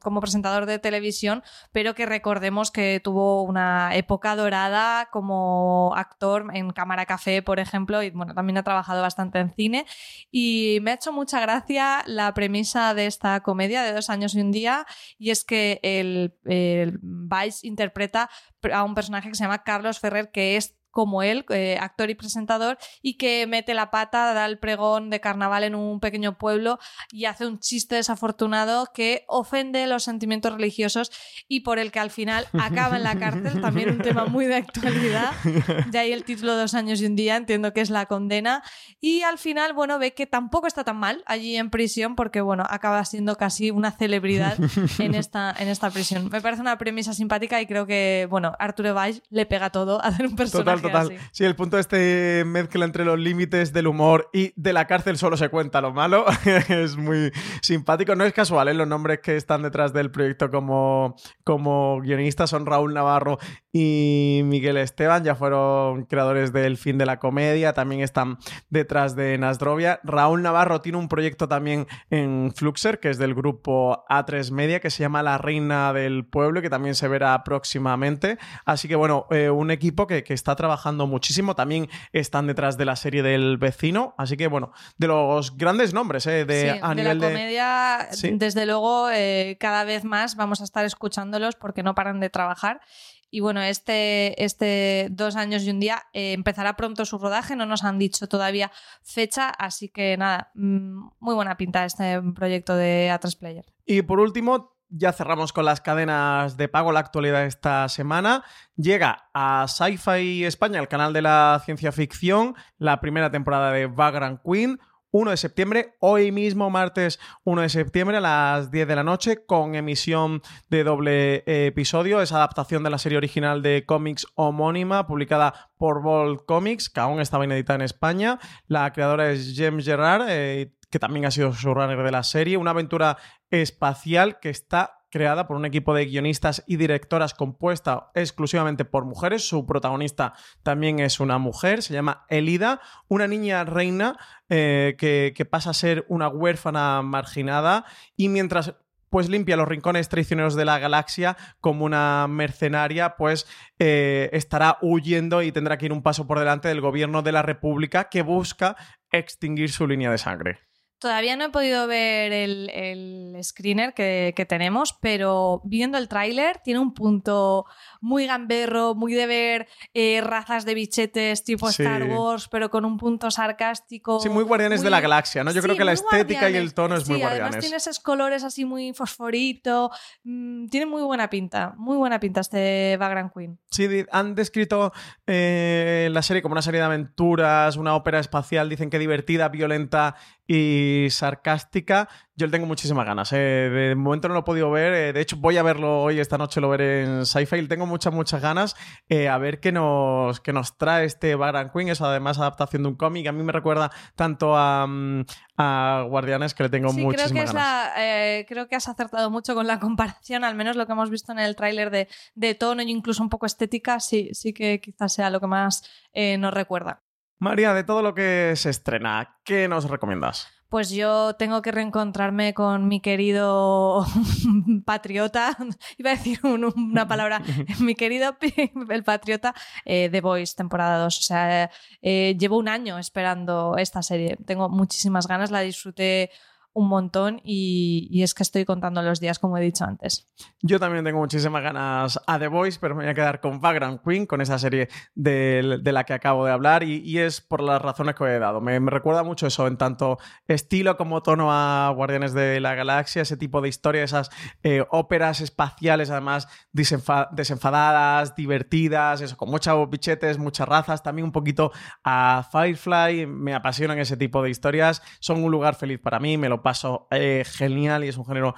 S2: como presentador de televisión, pero que recordemos que tuvo una época dorada como actor en Cámara Café, por ejemplo, y bueno, también ha trabajado bastante en cine. Y me ha hecho mucha gracia la premisa de esta comedia de Dos años y un día, y es que el, el interpreta a un personaje que se llama Carlos Ferrer, que es como él, eh, actor y presentador, y que mete la pata, da el pregón de carnaval en un pequeño pueblo y hace un chiste desafortunado que ofende los sentimientos religiosos y por el que al final acaba en la cárcel, también un tema muy de actualidad. De ahí el título Dos años y un día, entiendo que es la condena. Y al final, bueno, ve que tampoco está tan mal allí en prisión porque, bueno, acaba siendo casi una celebridad en esta, en esta prisión. Me parece una premisa simpática y creo que, bueno, Arturo Valls le pega todo a hacer un personaje
S6: total. Sí. el punto de este mezcla entre los límites del humor y de la cárcel solo se cuenta lo malo. es muy simpático. No es casual, ¿eh? los nombres que están detrás del proyecto como, como guionistas son Raúl Navarro y Miguel Esteban. Ya fueron creadores del fin de la comedia. También están detrás de Nasdrovia. Raúl Navarro tiene un proyecto también en Fluxer, que es del grupo A3 Media, que se llama La Reina del Pueblo, que también se verá próximamente. Así que bueno, eh, un equipo que, que está trabajando muchísimo. También están detrás de la serie del vecino. Así que, bueno, de los grandes nombres ¿eh? de, a
S2: de
S6: nivel
S2: la comedia, desde luego, eh, cada vez más vamos a estar escuchándolos porque no paran de trabajar. Y bueno, este, este dos años y un día eh, empezará pronto su rodaje, no nos han dicho todavía fecha, así que nada, mm, muy buena pinta este proyecto de A3 Player.
S6: Y por último, ya cerramos con las cadenas de pago la actualidad esta semana. Llega a Sci-Fi España, el canal de la ciencia ficción, la primera temporada de Vagrant Queen. 1 de septiembre, hoy mismo, martes 1 de septiembre, a las 10 de la noche, con emisión de doble episodio. Es adaptación de la serie original de cómics homónima, publicada por Bold Comics, que aún estaba inédita en España. La creadora es James Gerard. Eh, que también ha sido showrunner de la serie, una aventura espacial que está creada por un equipo de guionistas y directoras compuesta exclusivamente por mujeres. Su protagonista también es una mujer, se llama Elida, una niña reina eh, que, pasa a ser una huérfana marginada y mientras pues limpia los rincones traicioneros de la galaxia como una mercenaria, pues eh, estará huyendo y tendrá que ir un paso por delante del gobierno de la República que busca extinguir su línea de sangre.
S2: Todavía no he podido ver el, screener que, tenemos, pero viendo el tráiler tiene un punto muy gamberro, muy de ver eh, razas de bichetes tipo Star Wars, pero con un punto sarcástico.
S6: Sí, muy Guardianes de la Galaxia, ¿no? Yo creo que la estética y el tono es muy Guardianes.
S2: Además tiene esos colores así muy fosforito. Mm, tiene muy buena pinta, muy buena pinta este Vagrant Queen.
S6: Sí, han descrito eh, la serie como una serie de aventuras, una ópera espacial, dicen que divertida, violenta y sarcástica. Yo le tengo muchísimas ganas. ¿eh? De momento no lo he podido ver. Eh, de hecho, voy a verlo hoy, esta noche lo veré en Sci-Fi. Tengo muchas, muchas ganas eh, a ver qué nos, qué nos trae este Baran Queen. Es además adaptación de un cómic. A mí me recuerda tanto a, mm, a Guardianes que le tengo
S2: sí,
S6: muchísimas
S2: creo
S6: que
S2: ganas. creo que has acertado mucho con la comparación, al menos lo que hemos visto en el tráiler de, de tono e incluso un poco estética. Sí, sí que quizás sea lo que más nos recuerda.
S6: María, de todo lo que se estrena, ¿qué nos recomiendas?
S2: Pues yo tengo que reencontrarme con mi querido patriota, iba a decir una palabra, mi querido el patriota de eh, Voice, temporada 2. O sea, eh, llevo un año esperando esta serie. Tengo muchísimas ganas, la disfruté un montón y, es que estoy contando los días, como he dicho antes.
S6: Yo también tengo muchísimas ganas a The Voice, pero me voy a quedar con Vagrant Queen, con esa serie de, la que acabo de hablar y, es por las razones que he dado. Me, recuerda mucho eso, en tanto estilo como tono a Guardianes de la Galaxia, ese tipo de historia, esas eh, óperas espaciales además desenfadadas, divertidas, eso, con muchos bichetes, muchas razas, también un poquito a Firefly, me apasionan ese tipo de historias, son un lugar feliz para mí, me lo paso eh, genial y es un género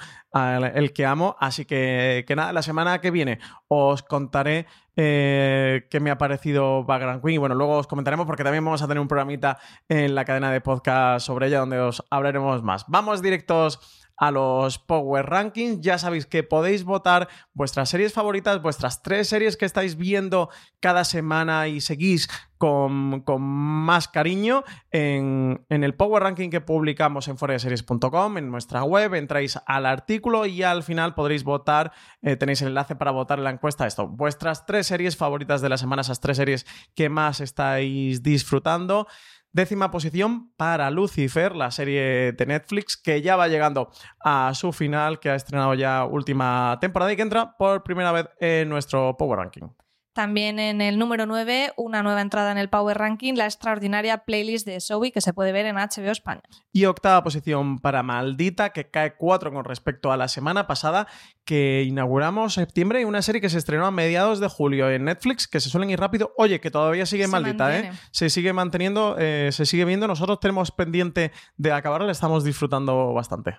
S6: el que amo. Así que, que nada, la semana que viene os contaré eh, qué me ha parecido Background Queen. Y bueno, luego os comentaremos porque también vamos a tener un programita en la cadena de podcast sobre ella donde os hablaremos más. Vamos directos a los Power Rankings. Ya sabéis que podéis votar vuestras series favoritas, vuestras tres series que estáis viendo cada semana y seguís con, con más cariño en, en, el Power Ranking que publicamos en foreseries.com, en nuestra web. Entráis al artículo y al final podréis votar. Eh, tenéis el enlace para votar en la. Esto, vuestras tres series favoritas de la semana, esas tres series que más estáis disfrutando. Décima posición para Lucifer, la serie de Netflix que ya va llegando a su final, que ha estrenado ya última temporada y que entra por primera vez en nuestro Power Ranking.
S2: También en el número 9, una nueva entrada en el Power Ranking, la extraordinaria playlist de Zoe que se puede ver en HBO España.
S6: Y octava posición para Maldita, que cae 4 con respecto a la semana pasada, que inauguramos septiembre y una serie que se estrenó a mediados de julio en Netflix, que se suelen ir rápido. Oye, que todavía sigue
S2: Se
S6: Maldita, ¿eh? Se sigue manteniendo, eh, se sigue viendo. Nosotros tenemos pendiente de acabarla, la estamos disfrutando bastante.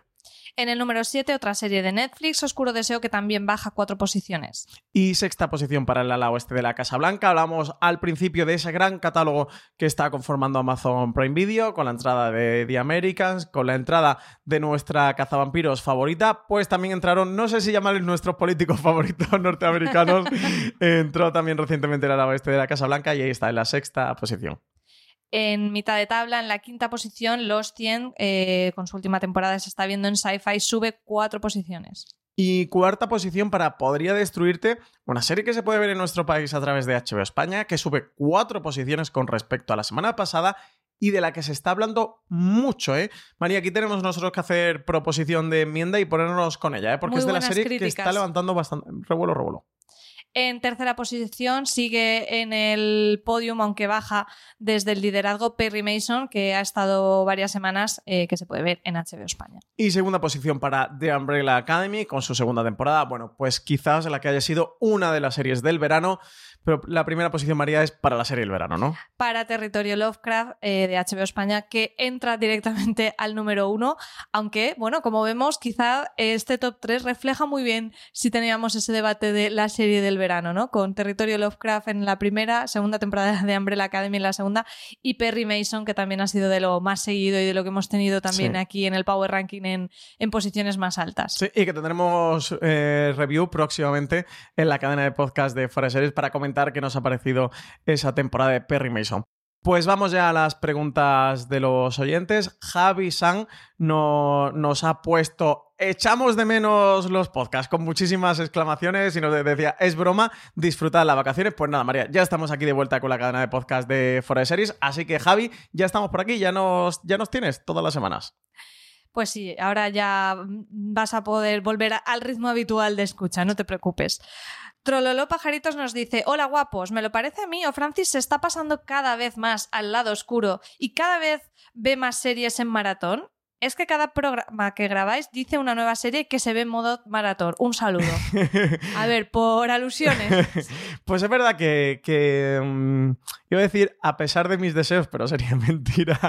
S2: En el número 7, otra serie de Netflix, Oscuro Deseo, que también baja cuatro posiciones.
S6: Y sexta posición para el ala oeste de la Casa Blanca. Hablamos al principio de ese gran catálogo que está conformando Amazon Prime Video, con la entrada de The Americans, con la entrada de nuestra cazavampiros favorita. Pues también entraron, no sé si llamarles nuestros políticos favoritos norteamericanos. Entró también recientemente el ala oeste de la Casa Blanca y ahí está en la sexta posición.
S2: En mitad de tabla, en la quinta posición, Los 100, eh, con su última temporada se está viendo en Sci-Fi, sube cuatro posiciones.
S6: Y cuarta posición para Podría Destruirte, una serie que se puede ver en nuestro país a través de HBO España, que sube cuatro posiciones con respecto a la semana pasada y de la que se está hablando mucho, ¿eh? María, aquí tenemos nosotros que hacer proposición de enmienda y ponernos con ella, ¿eh? Porque
S2: Muy
S6: es de la serie que está levantando bastante revuelo, revuelo.
S2: En tercera posición sigue en el podium, aunque baja desde el liderazgo, Perry Mason, que ha estado varias semanas, eh, que se puede ver en HBO España.
S6: Y segunda posición para The Umbrella Academy con su segunda temporada. Bueno, pues quizás la que haya sido una de las series del verano, pero la primera posición, María, es para la serie del verano, ¿no?
S2: Para Territorio Lovecraft eh, de HBO España, que entra directamente al número uno, aunque, bueno, como vemos, quizá este top 3 refleja muy bien si teníamos ese debate de la serie del verano, ¿no? Con Territorio Lovecraft en la primera, segunda temporada de Umbrella Academy en la segunda, y Perry Mason, que también ha sido de lo más seguido y de lo que hemos tenido también
S6: Sí.
S2: aquí en el Power Ranking en, en posiciones más altas.
S6: Sí, y que tendremos eh, review próximamente en la cadena de podcast de Forest Series para comentar qué nos ha parecido esa temporada de Perry Mason. Pues vamos ya a las preguntas de los oyentes. Javi San no- nos ha puesto echamos de menos los podcasts con muchísimas exclamaciones y nos decía, es broma, disfrutad las vacaciones. Pues nada, María, ya estamos aquí de vuelta con la cadena de podcast de Forest Series, así que Javi, ya estamos por aquí, ya nos, ya nos tienes todas las semanas.
S2: Pues sí, ahora ya vas a poder volver al ritmo habitual de escucha, no te preocupes. Trololo Pajaritos nos dice, hola guapos, ¿me lo parece a mí o Francis se está pasando cada vez más al lado oscuro y cada vez ve más series en maratón? Es que cada programa que grabáis dice una nueva serie que se ve en modo maratón. Un saludo. A ver, por alusiones.
S6: Pues es verdad que, que, mm, iba a decir, a pesar de mis deseos, pero sería mentira,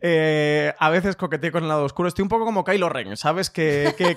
S6: eh, a veces coqueteo con el lado oscuro. Estoy un poco como Kylo Ren, ¿sabes? Que, que,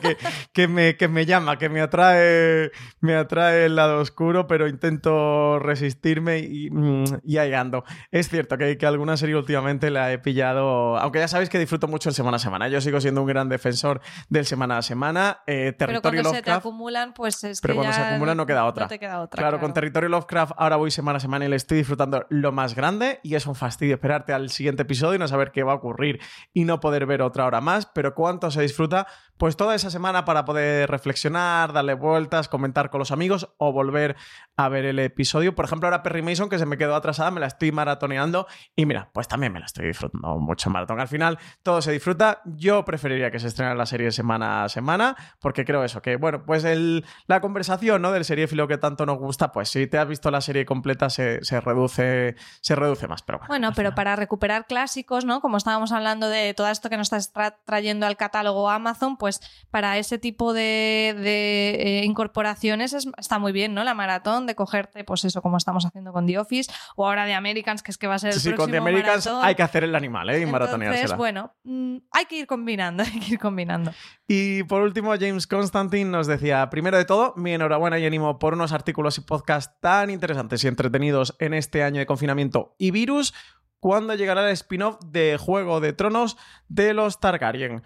S6: que- me, que me llama, que me atrae, me atrae el lado oscuro, pero intento resistirme y, mm, y ahí ando. Es cierto que, que alguna serie últimamente la he pillado, aunque ya sabéis que disfruto mucho el semana a semana. Yo sigo siendo un gran defensor del semana a semana. Eh,
S2: Pero
S6: Territorio
S2: cuando se te
S6: Lovecraft.
S2: acumulan, pues es
S6: Pero
S2: que
S6: cuando se
S2: ya
S6: acumulan no queda otra.
S2: No te queda otra.
S6: Claro, con Territorio Lovecraft ahora voy semana a semana y le estoy disfrutando lo más grande y es un fastidio esperarte al siguiente episodio y no saber qué va a ocurrir y no poder ver otra hora más, pero cuánto se disfruta pues toda esa semana para poder reflexionar, darle vueltas, comentar con los amigos o volver a ver el episodio. Por ejemplo, ahora Perry Mason que se me quedó atrasada, me la estoy maratoneando y mira, pues también me la estoy disfrutando mucho maratón. Al final todo se disfruta. Yo preferiría que se estrenara la serie semana a semana porque creo eso, que bueno, pues el, la conversación ¿no? del seriéfilo que tanto nos gusta, pues si te has visto la serie completa se, se reduce, se reduce más. Pero bueno,
S2: Bueno, pero para recuperar clásicos, ¿no? Como estábamos hablando de todo esto que nos estás tra- trayendo al catálogo Amazon, pues para ese tipo de, de, eh, incorporaciones es- está muy bien, ¿no? La maratón, de cogerte, pues eso, como estamos haciendo con The Office, o ahora de Americans, que es que va a ser el
S6: sí, sí, con
S2: próximo
S6: The Americans
S2: maratón.
S6: hay que hacer el animal, ¿eh? Y
S2: Entonces,
S6: maratoneársela.
S2: bueno, mm, hay que que ir combinando, hay que ir combinando.
S6: Y por último, James Constantine nos decía, primero de todo, mi enhorabuena y ánimo por unos artículos y podcasts tan interesantes y entretenidos en este año de confinamiento y virus. ¿Cuándo llegará el spin-off de Juego de Tronos de los Targaryen?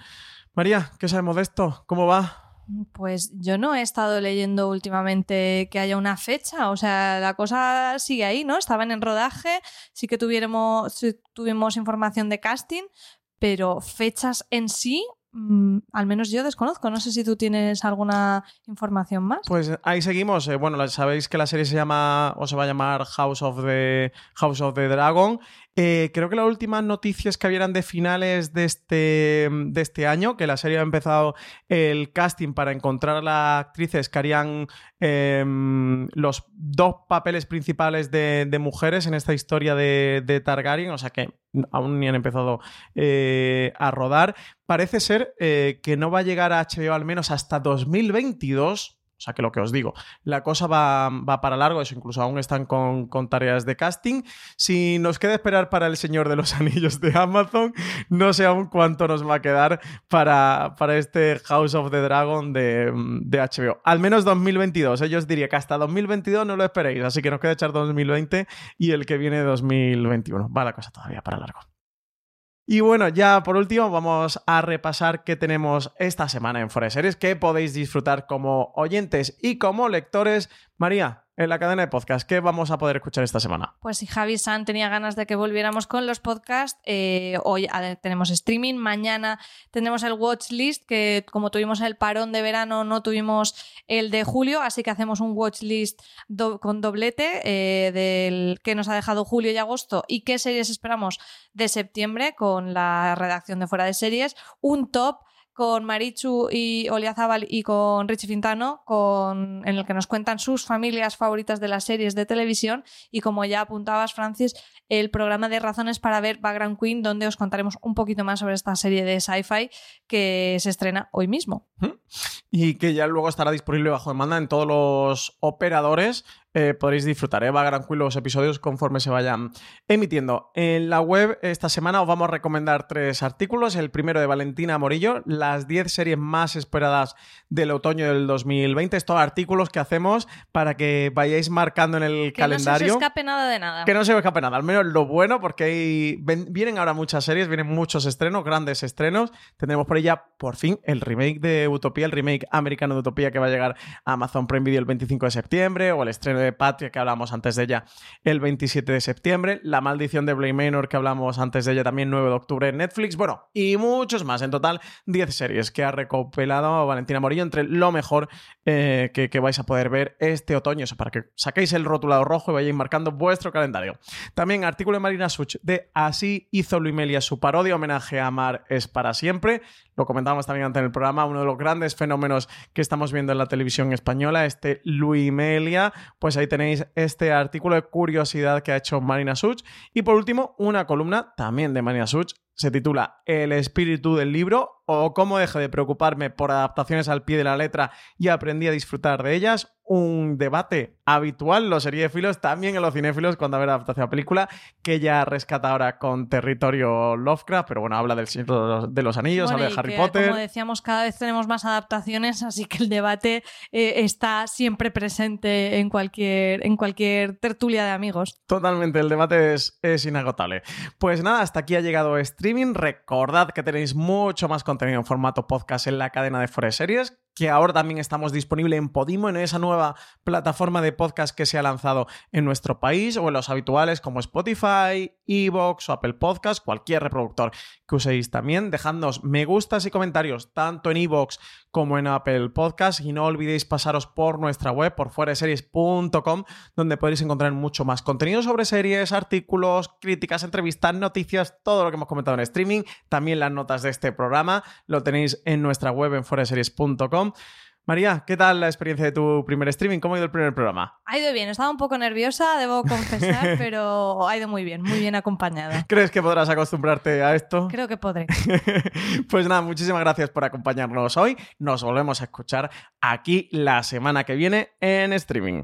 S6: María, ¿qué sabemos de esto? ¿Cómo va?
S2: Pues yo no he estado leyendo últimamente que haya una fecha, o sea, la cosa sigue ahí, ¿no? Estaban en rodaje, sí que tuviéramos, tuvimos información de casting, pero fechas en sí, mm, al menos yo desconozco. No sé si tú tienes alguna información más.
S6: Pues ahí seguimos. Eh, bueno, sabéis que la serie se llama o se va a llamar House of the House of the Dragon. Eh, creo que las últimas noticias que habían de finales de este, de este año, que la serie ha empezado el casting para encontrar a las actrices que harían em, los dos papeles principales de, mujeres en esta historia de, de, Targaryen, o sea que aún ni han empezado eh, a rodar. Parece ser eh, que no va a llegar a HBO al menos hasta 2022 o sea que lo que os digo, la cosa va, va para largo, eso incluso aún están con, con, tareas de casting. Si nos queda esperar para El Señor de los Anillos de Amazon, no sé aún cuánto nos va a quedar para, para este House of the Dragon de, de HBO. Al menos 2022, ellos diría que hasta 2022 no lo esperéis, así que nos queda echar 2020 y el que viene 2021. Va la cosa todavía para largo. Y bueno, ya por último vamos a repasar qué tenemos esta semana en Forest Series, que podéis disfrutar como oyentes y como lectores. María, en la cadena de podcast. ¿Qué vamos a poder escuchar esta semana?
S2: Pues si Javi San tenía ganas de que volviéramos con los podcasts, eh, hoy tenemos streaming, mañana tendremos el watch list, que como tuvimos el parón de verano no tuvimos el de julio, así que hacemos un watch list con doblete eh, del que nos ha dejado julio y agosto y qué series esperamos de septiembre con la redacción de fuera de series, un top con Marichu y Oliazábal y con Richie Fintano, con, en el que nos cuentan sus familias favoritas de las series de televisión y como ya apuntabas, Francis, el programa de razones para ver Background Queen, donde os contaremos un poquito más sobre esta serie de sci-fi que se estrena hoy mismo.
S6: Y que ya luego estará disponible bajo demanda en todos los operadores eh, podréis disfrutar. ¿eh? Va a gran los episodios conforme se vayan emitiendo. En la web esta semana os vamos a recomendar tres artículos. El primero de Valentina Morillo, las 10 series más esperadas del otoño del 2020. Estos artículos que hacemos para que vayáis marcando en el calendario. Que no
S2: se os escape nada de nada.
S6: Que no se os escape nada. Al menos lo bueno, porque hay... vienen ahora muchas series, vienen muchos estrenos, grandes estrenos. Tendremos por ella, por fin, el remake de Utopía, el remake americano de Utopía que va a llegar a Amazon Prime Video el 25 de septiembre, o el estreno de Patria, que hablamos antes de ella, el 27 de septiembre. La maldición de Blame Manor, que hablamos antes de ella también, 9 de octubre en Netflix. Bueno, y muchos más. En total, 10 series que ha recopilado Valentina Morillo entre lo mejor eh, que, que, vais a poder ver este otoño. Eso, para que saquéis el rotulado rojo y vayáis marcando vuestro calendario. También artículo de Marina Such de Así hizo Luimelia su parodia homenaje a Mar es para siempre. Lo comentábamos también antes en el programa, uno de los grandes fenómenos que estamos viendo en la televisión española, este Luimelia. Pues ahí tenéis este artículo de curiosidad que ha hecho Marina Such. Y por último, una columna también de Marina Such. Se titula El espíritu del libro o cómo dejé de preocuparme por adaptaciones al pie de la letra y aprendí a disfrutar de ellas. Un debate habitual, los seriéfilos, también en los cinéfilos, cuando ver adaptación a película, que ya rescata ahora con territorio Lovecraft, pero bueno, habla del Señor de los Anillos,
S2: bueno,
S6: habla de Harry
S2: que,
S6: Potter.
S2: Como decíamos, cada vez tenemos más adaptaciones, así que el debate eh, está siempre presente en cualquier, en cualquier tertulia de amigos.
S6: Totalmente, el debate es, es inagotable. Pues nada, hasta aquí ha llegado streaming. Recordad que tenéis mucho más contenido en formato podcast en la cadena de Forest Series que ahora también estamos disponibles en Podimo, en esa nueva plataforma de podcast que se ha lanzado en nuestro país, o en los habituales como Spotify, Evox o Apple Podcast, cualquier reproductor que uséis también. Dejadnos me gustas y comentarios tanto en Evox como en Apple Podcast y no olvidéis pasaros por nuestra web, por fuereseries.com, donde podéis encontrar mucho más contenido sobre series, artículos, críticas, entrevistas, noticias, todo lo que hemos comentado en streaming, también las notas de este programa, lo tenéis en nuestra web en fuereseries.com María, ¿qué tal la experiencia de tu primer streaming? ¿Cómo ha ido el primer programa?
S2: Ha ido bien, estaba un poco nerviosa, debo confesar, pero ha ido muy bien, muy bien acompañada.
S6: ¿Crees que podrás acostumbrarte a esto?
S2: Creo que podré.
S6: pues nada, muchísimas gracias por acompañarnos hoy. Nos volvemos a escuchar aquí la semana que viene en streaming.